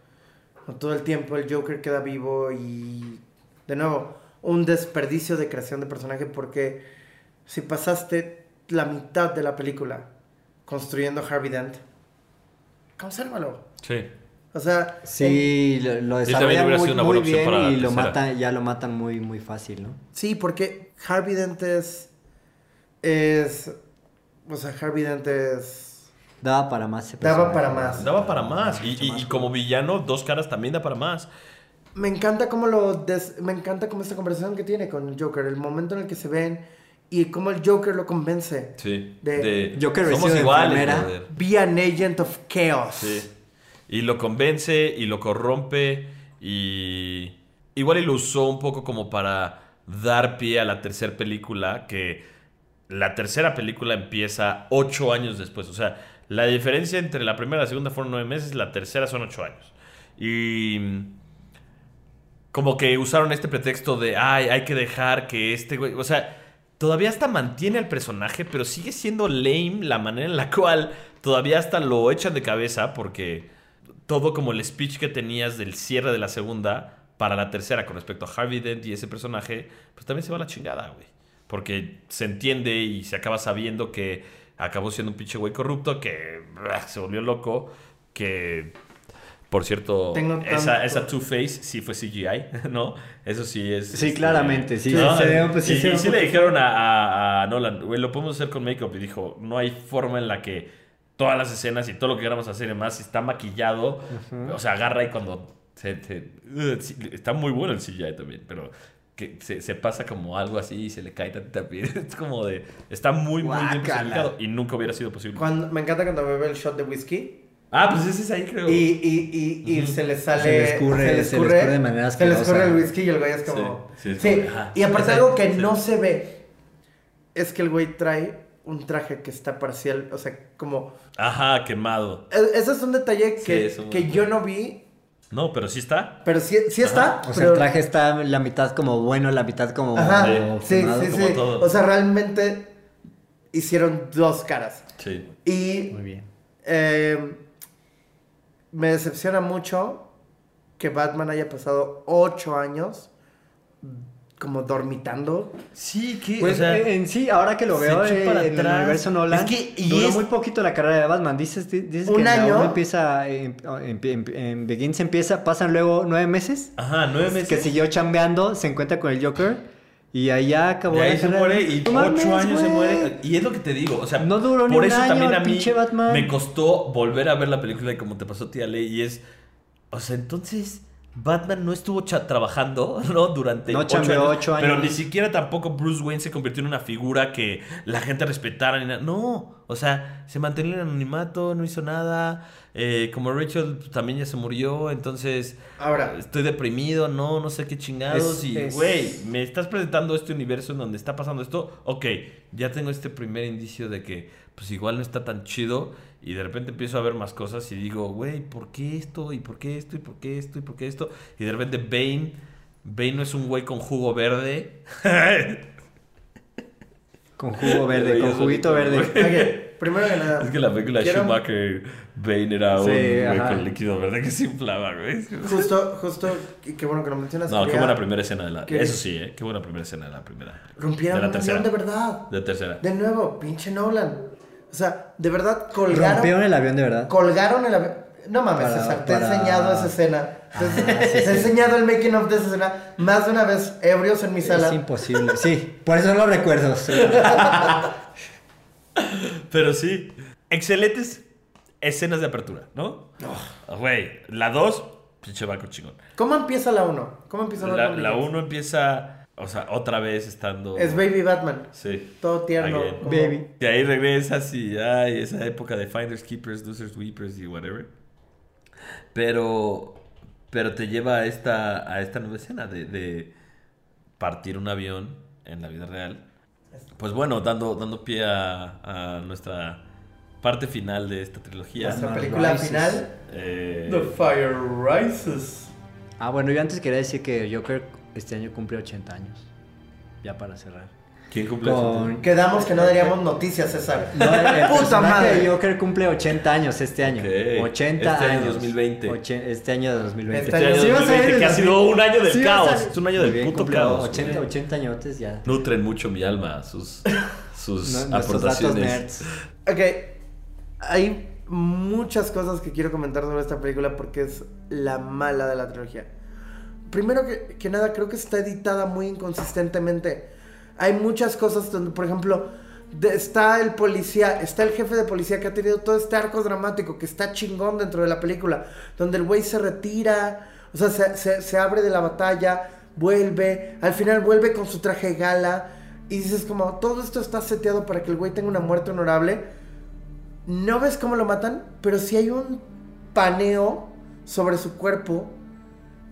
todo el tiempo, el Joker queda vivo y, de nuevo, un desperdicio de creación de personaje, porque si pasaste la mitad de la película construyendo a Harvey Dent, consérvalo. Sí. O sea, Sí, lo, desarrollan muy, sido una muy buena opción bien y lo tercera. matan, ya lo matan muy, muy fácil, ¿no? Sí, porque Harvey Dent es. Es. O sea, Harvey Dent es. Daba para más. ese Daba para más. Daba para más. Y, y- y como villano, dos caras también da para más. Me encanta cómo lo. des- Me encanta cómo esta conversación que tiene con el Joker. El momento en el que se ven y cómo el Joker lo convence. Sí. De- Joker somos iguales. Be an agent of chaos. Sí. Y lo convence y lo corrompe y igual y lo usó un poco como para dar pie a la tercera película que la tercera película empieza ocho años después. O sea, la diferencia entre la primera y la segunda fueron nueve meses, la tercera son ocho años. Y como que usaron este pretexto de, ay, hay que dejar que este güey, o sea, todavía hasta mantiene al personaje, pero sigue siendo lame la manera en la cual todavía hasta lo echan de cabeza porque todo como el speech que tenías del cierre de la segunda para la tercera con respecto a Harvey Dent y ese personaje, pues también se va a la chingada, güey. Porque se entiende y se acaba sabiendo que acabó siendo un pinche güey corrupto, que ah, se volvió loco, que por cierto, Tengo esa, tanto- esa Two-Face sí fue CGI, ¿no? Eso sí es. Sí, este, claramente, sí. ¿no? Se ve- pues, sí, y, y le dijeron a, a- a Nolan, güey, lo podemos hacer con make-up. Y dijo, no hay forma en la que todas las escenas y todo lo que queramos hacer si está maquillado. O sea, agarra y cuando se, se- uh, sí, está muy bueno el CGI también, pero que se, se pasa como algo así y se le cae tantita piel. Es como de. Está muy, muy bien y nunca hubiera sido posible. Cuando, me encanta cuando bebe el shot de whisky. Ah, pues ese es ahí, creo. Y, y, y, y se le sale. Se le escurre- se le escurre de manera Se le escurre el whisky y el güey es como. Sí, Sí, sí, es como, y aparte Sí, algo que sí. no se ve es que el güey trae un traje que está parcial. O sea, como. Ajá, quemado. e- Ese es un detalle que, que yo no vi. No, pero sí está. Pero sí, sí está. O sea, pero- el traje está la mitad como bueno, la mitad como. Ajá, como sí, fumado. sí, como sí. todo. O sea, realmente hicieron dos caras. Sí. Y Muy bien. eh, me decepciona mucho que Batman haya pasado ocho años como dormitando. Sí, que. Pues o sea, eh, en sí, ahora que lo se veo eh, para en el atrás. universo Nolan, Es que- y duró es- muy poquito la carrera de Batman. Dices, di- dices Un que año. uno empieza, en, en- en- en Begins empieza, pasan luego nueve meses, Ajá, nueve meses. que siguió chambeando, se encuentra con el Joker y ahí ya acabó Y ahí se muere y No mames, ocho años se güey. muere. Y es lo que te digo. O sea, No duró ni por un eso año también el a mí Batman. me costó volver a ver la película y como te pasó tía Ley. Y es. O sea, entonces. Batman no estuvo trabajando, ¿no? Durante No ocho años, ocho Pero años. ni siquiera tampoco Bruce Wayne se convirtió en una figura que la gente respetara. Ni nada. No, o sea, se mantenía en el anonimato, no hizo nada. Eh, como Rachel también ya se murió, entonces Ahora, estoy deprimido, no, no sé qué chingados. Es- y, es- güey, me estás presentando este universo en donde está pasando esto. Ok, ya tengo este primer indicio de que, pues igual no está tan chido. Y de repente empiezo a ver más cosas y digo, güey, ¿por qué esto? ¿Y por qué esto? ¿Y por qué esto? ¿Y por qué esto? Y de repente Bane, Bane no es un güey con jugo verde. Con jugo verde, con juguito verde. primero que nada. es que la película quiero- Schumacher, Bane era un güey con líquido verde que se inflaba, güey. Justo, justo, qué bueno que lo mencionas. No, qué buena primera escena de la... que- Eso sí, ¿eh? Qué buena primera escena de la primera. Rompieron de la tercera. de verdad. De tercera. De nuevo, pinche Nolan. O sea, de verdad colgaron. Rompieron el avión de verdad. Colgaron el avión. No mames, Para- César, te he enseñado esa escena. Te, Ah, sí, te he sí. enseñado el making of de esa escena más de una vez, ebrios en mi Es sala. imposible. Sí, por eso no lo recuerdo. sí. Pero sí, excelentes escenas de apertura, ¿no? Güey, la 2, pinche barco chingón. ¿Cómo empieza la 1? ¿Cómo empieza La Batman 1 Begins? empieza, o sea, otra vez estando... Es Baby Batman. Sí. Todo tierno. Como- Baby. De ahí regresas y ay, esa época de Finders, Keepers, Losers, Weepers y whatever. Pero, Pero te lleva a esta, a esta nueva escena de, de partir un avión en la vida real. Pues bueno, dando, dando pie a, a nuestra parte final de esta trilogía. Nuestra película Rises. final. Eh, The Fire Rises. Ah, bueno, yo antes quería decir que Joker este año cumple 80 años. Ya para cerrar. ¿Quién cumple Con... Quedamos que no daríamos noticias, César. No, el Puta madre. Joker cumple 80 años este año. Ok. 80 Este año, años. 2020. Oche- este año de 2020. Este Este año Sí vas a 2020, ver que ha sido un año del Sí caos. Es un año del bien, puto caos. 80, 80 añotes ya. Nutren mucho mi alma, sus, sus No- datos aportaciones. nerds. Ok, hay muchas cosas que quiero comentar sobre esta película porque es la mala de la trilogía. Primero que, que nada, creo que está editada muy inconsistentemente. Hay muchas cosas donde, por ejemplo, está el policía, está el jefe de policía que ha tenido todo este arco dramático que está chingón dentro de la película, donde el güey se retira, o sea, se, se- abre de la batalla, vuelve, al final vuelve con su traje de gala, y dices como, todo esto está seteado para que el güey tenga una muerte honorable. No ves cómo lo matan, pero sí hay un paneo sobre su cuerpo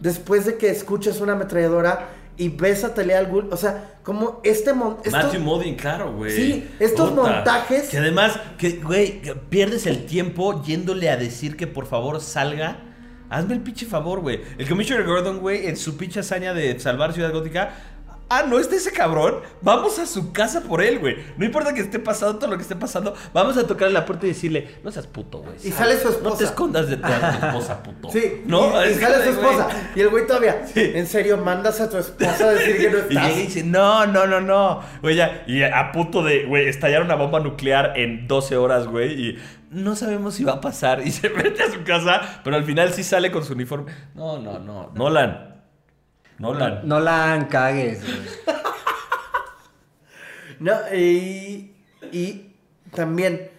después de que escuchas una ametralladora y ves a Talia al Ghul. O sea, como este mon- esto- Matthew Modine, claro, güey. Sí, estos montajes- Que además, que, güey, que pierdes el tiempo yéndole a decir que por favor salga. Hazme el pinche favor, güey. El Commissioner Gordon, güey, en su pinche hazaña de salvar Ciudad Gótica. Ah, no está ese cabrón. Vamos a su casa por él, güey. No importa que esté pasando todo lo que esté pasando. Vamos a tocarle la puerta y decirle, no seas puto, güey. Y Sal. sale su No te esposa. escondas detrás de tu esposa, puto. Sí, ¿no? y, y sale su esposa. güey. Y el güey todavía, en serio, mandas a tu esposa a decir que no Y estás. llega y dice, no, no, no, no. Güey, ya, y a punto de, güey, estallar una bomba nuclear en 12 horas, güey. Y no sabemos si va a pasar. Y se mete a su casa, pero al final sí sale con su uniforme. No, no, no. Nolan. Nolan. No la cagues. No, y, y también.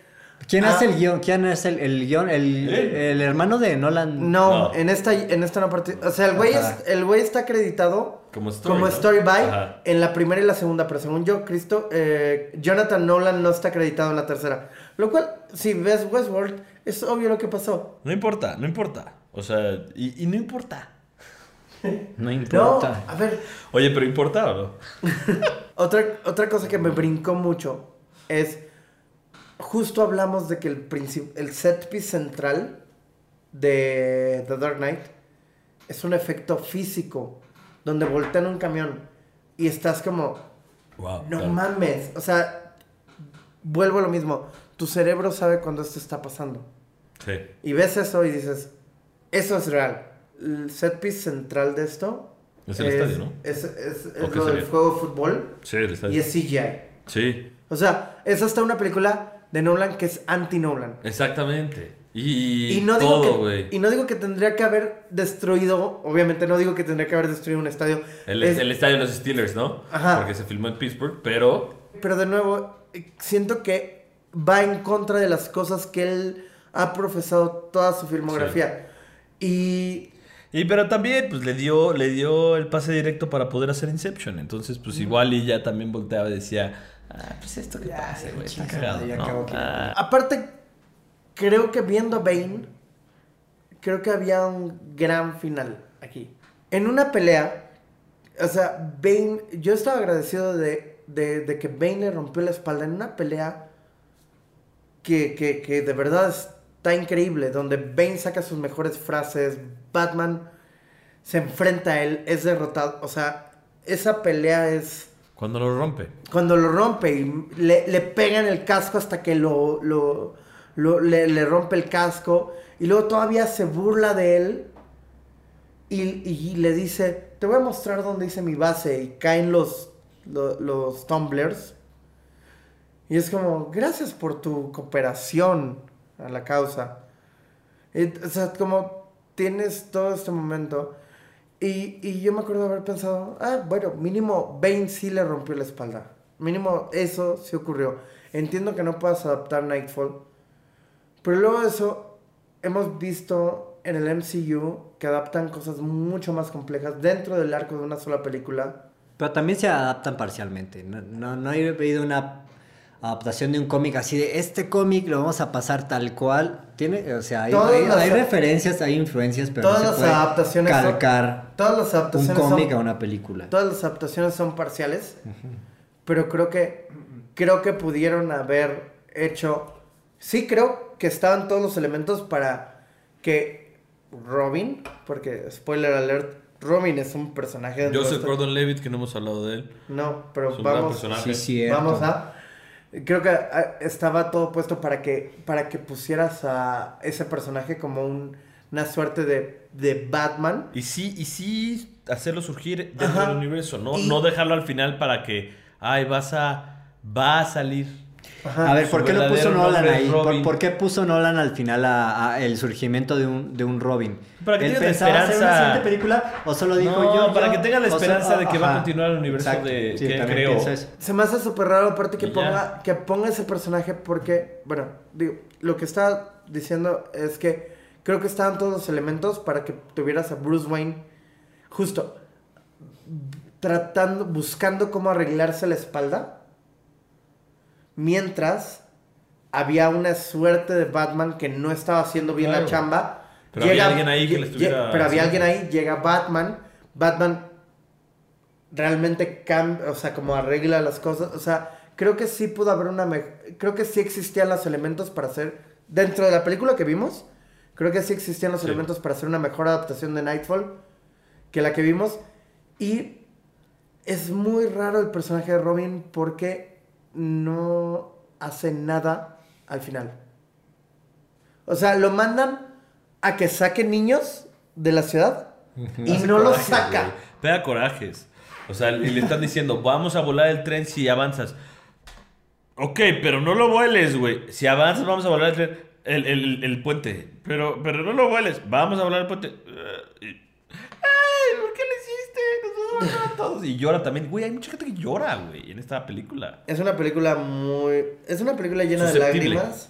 ¿Quién Ah. hace el guion? ¿Quién hace el, el guion? El, el hermano de Nolan. No, No. en esta en esta no parte. O sea, el güey, es- el güey está acreditado Como story, como ¿no? story by Ajá. en la primera y la segunda, pero según yo, Cristo, eh, Jonathan Nolan no está acreditado en la tercera. Lo cual, si ves Westworld, es obvio lo que pasó. No importa, no importa. O sea, y, y no importa. No No, importa. a ver, Oye, pero importa o no? otra, otra cosa que me brincó mucho es, justo hablamos de que el, el set piece central de The Dark Knight es un efecto físico, donde voltean un camión y estás como, Wow. no claro. mames, o sea, vuelvo a lo mismo, tu cerebro sabe cuando esto está pasando. Sí. Y ves eso y dices, eso es real. El set piece central de esto Es el estadio, ¿no? Es, es- es ¿O qué lo del juego de fútbol Sí, el estadio. y es CGI. Sí, O sea, es hasta una película de Nolan que es anti-Nolan. exactamente. Y, Y no, digo todo, que, güey. y no digo que tendría que haber destruido, obviamente no digo que tendría que haber destruido un estadio. El, Es- el estadio de los Steelers, ¿no? Ajá. Porque se filmó en Pittsburgh, pero Pero de nuevo, siento que va en contra de las cosas que él ha profesado toda su filmografía. Y Y pero también, pues le dio, le dio el pase directo para poder hacer Inception. Entonces, pues igual y ya también volteaba y decía, ah, pues esto que pase, güey, está chinga, cagado, ya ¿no? Ah, aparte, creo que viendo a Bane, creo que había un gran final aquí. En una pelea, o sea, Bane, yo estaba agradecido de, de, de que Bane le rompió la espalda en una pelea que, que, que de verdad está increíble, donde Bane saca sus mejores frases, Batman se enfrenta a él, es derrotado, o sea, esa pelea es cuando lo rompe. cuando lo rompe y le, le pega en el casco hasta que lo, lo, lo- le, le rompe el casco y luego todavía se burla de él y, y le dice, te voy a mostrar dónde hice mi base y caen los, lo- los tumblers y es como, gracias por tu cooperación a la causa. Y, o sea, como tienes todo este momento. Y, y yo me acuerdo de haber pensado, ah, bueno, mínimo Bane sí le rompió la espalda. Mínimo eso sí ocurrió. Entiendo que no puedas adaptar Nightfall. Pero luego de eso, hemos visto en el MCU que adaptan cosas mucho más complejas dentro del arco de una sola película. Pero también se adaptan parcialmente. No, no, no he habido una adaptación de un cómic así de este cómic lo vamos a pasar tal cual. Tiene, o sea, hay, Todas hay- las- hay referencias, hay influencias, pero Todas no las puede adaptaciones son- calcar Todas las un adaptaciones cómic son- a una película. Todas las adaptaciones son parciales, pero creo que creo que pudieron haber hecho. Sí, creo que estaban todos los elementos para que Robin, porque spoiler alert, Robin es un personaje. de Joseph esto. Gordon-Levitt, que no hemos hablado de él. No, pero Es un gran vamos. personaje. Sí. Vamos a. Creo que ah, estaba todo puesto para que para que pusieras a ese personaje como un- una suerte de, de Batman. Y sí, y sí hacerlo surgir dentro Ajá. del universo, ¿no? Y- No dejarlo al final para que, ay, vas a, va a salir. Ajá. A ver, ¿por qué lo puso Nolan ahí? ¿Por, qué puso Nolan al final a, a el surgimiento de un, de un Robin? Para que ¿Él tengas la pensaba hacer una esperanza. siguiente película o solo dijo No, yo? para yo? que tenga la esperanza de que va a continuar el universo Exacto. de- Sí, que eso. Se me hace súper raro aparte que ponga, que ponga ese personaje porque, bueno, digo, lo que está diciendo es que creo que estaban todos los elementos para que tuvieras a Bruce Wayne justo tratando, buscando cómo arreglarse la espalda, mientras había una suerte de Batman que no estaba haciendo bien Claro. la chamba. Pero había alguien ahí que le estuviera Pero había alguien ahí, llega Batman, Batman realmente cambia, o sea, como arregla las cosas, o sea, creo que sí pudo haber una, creo que sí existían los elementos para hacer, dentro de la película que vimos, creo que sí existían los Sí. elementos para hacer una mejor adaptación de Nightfall que la que vimos, y es muy raro el personaje de Robin porque no hace nada al final. O sea, lo mandan a que saque niños de la ciudad y Hace no los corajes, saca. güey. Pega corajes. O sea, y le están diciendo, vamos a volar el tren si avanzas. Ok, pero no lo vueles, güey. Si avanzas, vamos a volar el tren. El, el- el puente. Pero, pero no lo vueles. Vamos a volar el puente. Eh, Ay, ¿por qué lo hiciste? Nos todos. Y llora también. Güey, hay mucha gente que llora, güey, en esta película. Es una película muy... Es una película llena de lágrimas,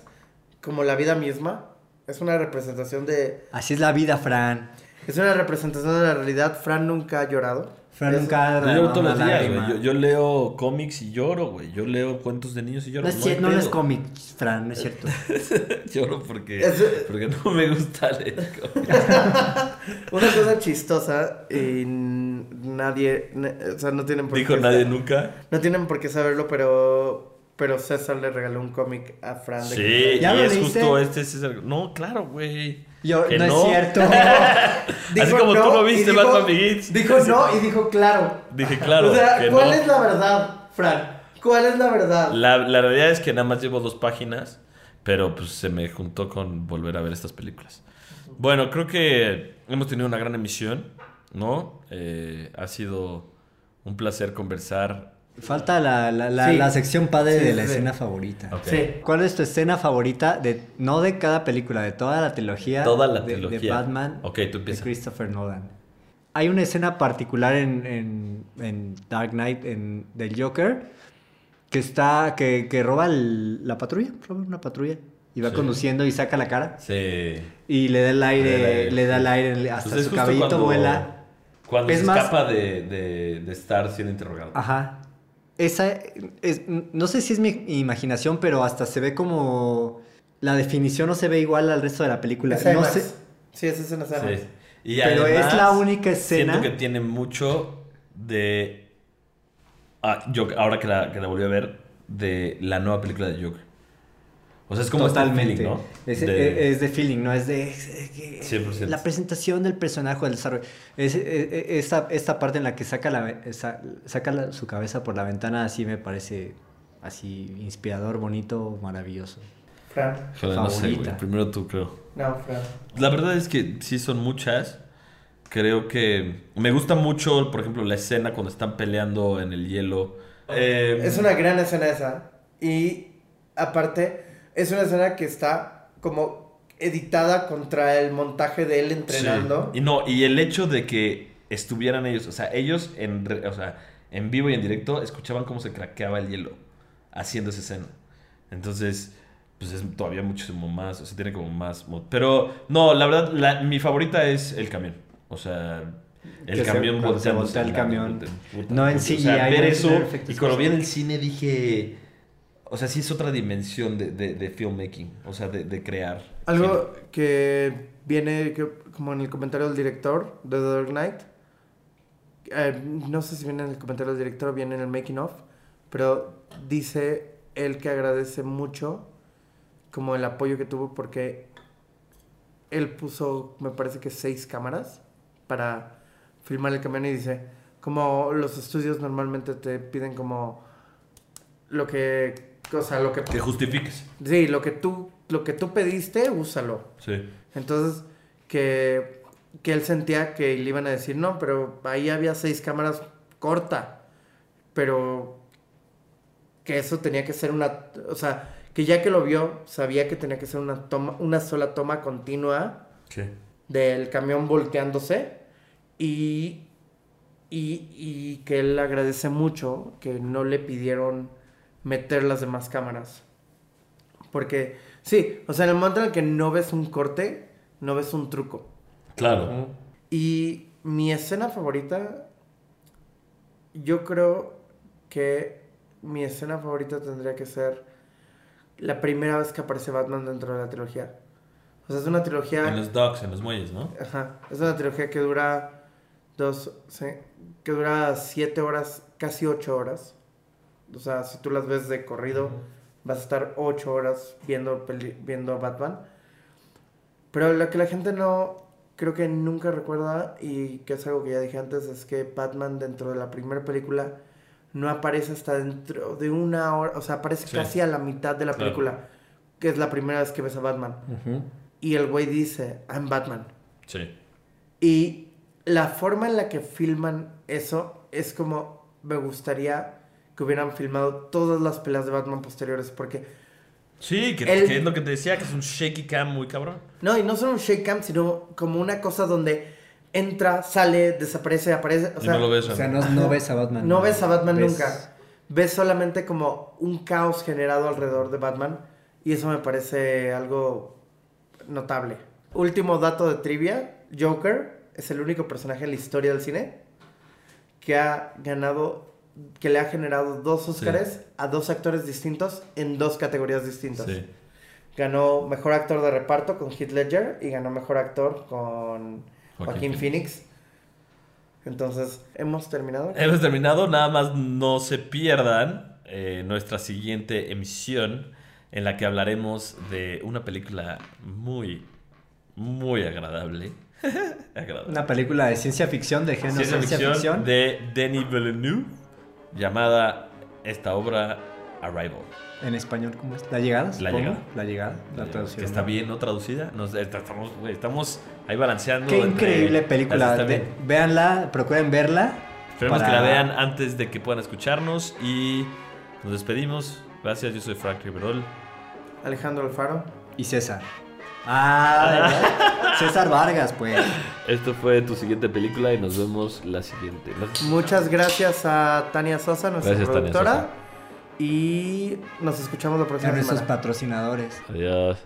como la vida misma. Es una representación de... Así es la vida, Fran. Es una representación de la realidad. Fran nunca ha llorado. Fran Es- nunca ha Yo lloro todos los días, güey. Yo, yo leo cómics y lloro, güey. Yo leo cuentos de niños y lloro. No es cierto, no pedo. cómics, Fran, no es cierto. Lloro porque, Es- porque no me gusta leer cómics. Una cosa chistosa y nadie... O sea, no tienen por Dijo qué... nadie nunca. No tienen por qué saberlo, pero... Pero César le regaló un cómic a Fran. de Sí, que- y ¿Ya lo es leíste? justo este César. No, claro, güey. Yo, no, no. es cierto. Así como tú y viste dijo- Batman Begins. Dijo no y dijo claro. Dije, claro. o sea, que ¿cuál no. es la verdad, Fran? ¿Cuál es la verdad? La, la realidad es que nada más llevo dos páginas, pero pues se me juntó con volver a ver estas películas. Bueno, creo que hemos tenido una gran emisión, ¿no? Eh, ha sido un placer conversar. Falta la, la, la, Sí. la sección padre Sí, de la sí. escena favorita. ¿Cuál es tu escena favorita de no de cada película, de toda la trilogía? Toda la de- trilogía. De, Batman. Ok, tú de. Christopher Nolan. Hay una escena particular en, en, en Dark Knight en, del Joker que está que, que roba el- la patrulla, roba una patrulla y va Sí. conduciendo y saca la cara Sí. y le da el aire, Le da el aire, le da sí. el aire hasta Pues es su cabellito cuando- vuela. Cuando Es se más- escapa de, de, de estar siendo interrogado. Ajá. Esa es, no sé si es mi imaginación, pero hasta se ve como la definición no se ve igual al resto de la película. Es No sé, Sí, esa es. Sí. Y Pero es la única escena- Siento que tiene mucho de. Ah, yo ahora que la, que la volví a ver, de la nueva película de Joker. O sea, es como este totalmente. feeling, ¿no? Es, De- es de feeling, no es de es- 100%. la presentación del personaje, del desarrollo. Es, es- es- esta, esta parte en la que saca, la, saca la- su cabeza por la ventana, así me parece así inspirador, bonito, maravilloso. Fran. Híjole, no sé, güey. Primero tú, creo. No, Fran. La verdad es que sí son muchas. Creo que me gusta mucho, por ejemplo, la escena cuando están peleando en el hielo. Eh, Es una gran escena esa. Y aparte, es una escena que está como editada contra el montaje de él entrenando. Sí. Y no, y el hecho de que estuvieran ellos, o sea, ellos en, o sea, en vivo y en directo escuchaban cómo se craqueaba el hielo haciendo esa escena. Entonces, pues es todavía muchísimo más, o sea, tiene como más... Pero, no, la verdad, la- mi favorita es el camión. O sea, el camión cuando se volteándose. voltea el camión. No en. CGI, O sea, ver eso, y cuando vi en el cine dije... O sea, sí es otra dimensión de, de, de filmmaking. O sea, de, de crear. Algo que viene que- como en el comentario del director de The Dark Knight. eh, no sé si viene en el comentario del director o viene en el making of. Pero dice él que agradece mucho como el apoyo que tuvo porque él puso, me parece que seis cámaras para filmar el camión y dice, como los estudios normalmente te piden como lo que, o sea, lo que... Que justifiques. Sí, lo que tú, lo que tú pediste, úsalo. Sí. Entonces, que, que él sentía que le iban a decir, no, pero ahí había seis cámaras corta, pero que eso tenía que ser una, o sea, que ya que lo vio, sabía que tenía que ser una toma, una sola toma continua Sí. del camión volteándose y, y, y que él agradece mucho que no le pidieron meter las demás cámaras. Porque, sí, o sea, en el momento en el que no ves un corte, no ves un truco. Claro. Y mi escena favorita, yo creo que mi escena favorita tendría que ser la primera vez que aparece Batman dentro de la trilogía. O sea, es una trilogía... En los docks, en los muelles, ¿no? Ajá. Es una trilogía que dura dos, sí, que dura siete horas, casi ocho horas. O sea, si tú las ves de corrido, vas a estar ocho horas viendo, peli- viendo Batman. Pero lo que la gente no, creo que nunca recuerda, y que es algo que ya dije antes, es que Batman dentro de la primera película no aparece hasta dentro de una hora, o sea, aparece Sí. casi a la mitad de la Claro. película, que es la primera vez que ves a Batman. Y el güey dice, I'm Batman. Sí. Y la forma en la que filman eso es como me gustaría que hubieran filmado todas las peleas de Batman posteriores. Porque, Sí, que, El- que es lo que te decía, que es un shaky cam muy cabrón. no, y no solo un shake cam, sino como una cosa donde entra, sale, desaparece, aparece. O Y sea, no lo ves. O sea, ¿no? no, ves a Batman. no ves a Batman Ves- nunca. Ves solamente como un caos generado alrededor de Batman. Y eso me parece algo notable. Último dato de trivia. Joker es el único personaje en la historia del cine que ha ganado, que le ha generado dos Óscares a dos actores distintos en dos categorías distintas. Sí. Ganó Mejor Actor de Reparto con Heath Ledger y ganó Mejor Actor con Joaquín Joaquín Phoenix. Entonces, ¿hemos terminado? Hemos terminado, nada más no se pierdan eh, nuestra siguiente emisión en la que hablaremos de una película muy, muy agradable. agradable. Una película de ciencia ficción, de género Ciencia ciencia, ficción, ficción. de Denis Villeneuve llamada esta obra Arrival. En español, ¿cómo es? ¿La llegada? La llegada. La llegada. La Que traducción. está bien no traducida. Nos, estamos, estamos ahí balanceando. Qué entre- increíble película. De- véanla, procuren verla. Esperemos para- que la vean antes de que puedan escucharnos y nos despedimos. Gracias, yo soy Frank Riverol. Alejandro Alfaro. Y César. Ah, ¿verdad? César Vargas, pues. Esto fue tu siguiente película y nos vemos la siguiente. Nos- Muchas gracias a Tania Sosa, nuestra Gracias, Tania productora. Sosa. Y nos escuchamos la A próxima nuestros semana. patrocinadores. Adiós.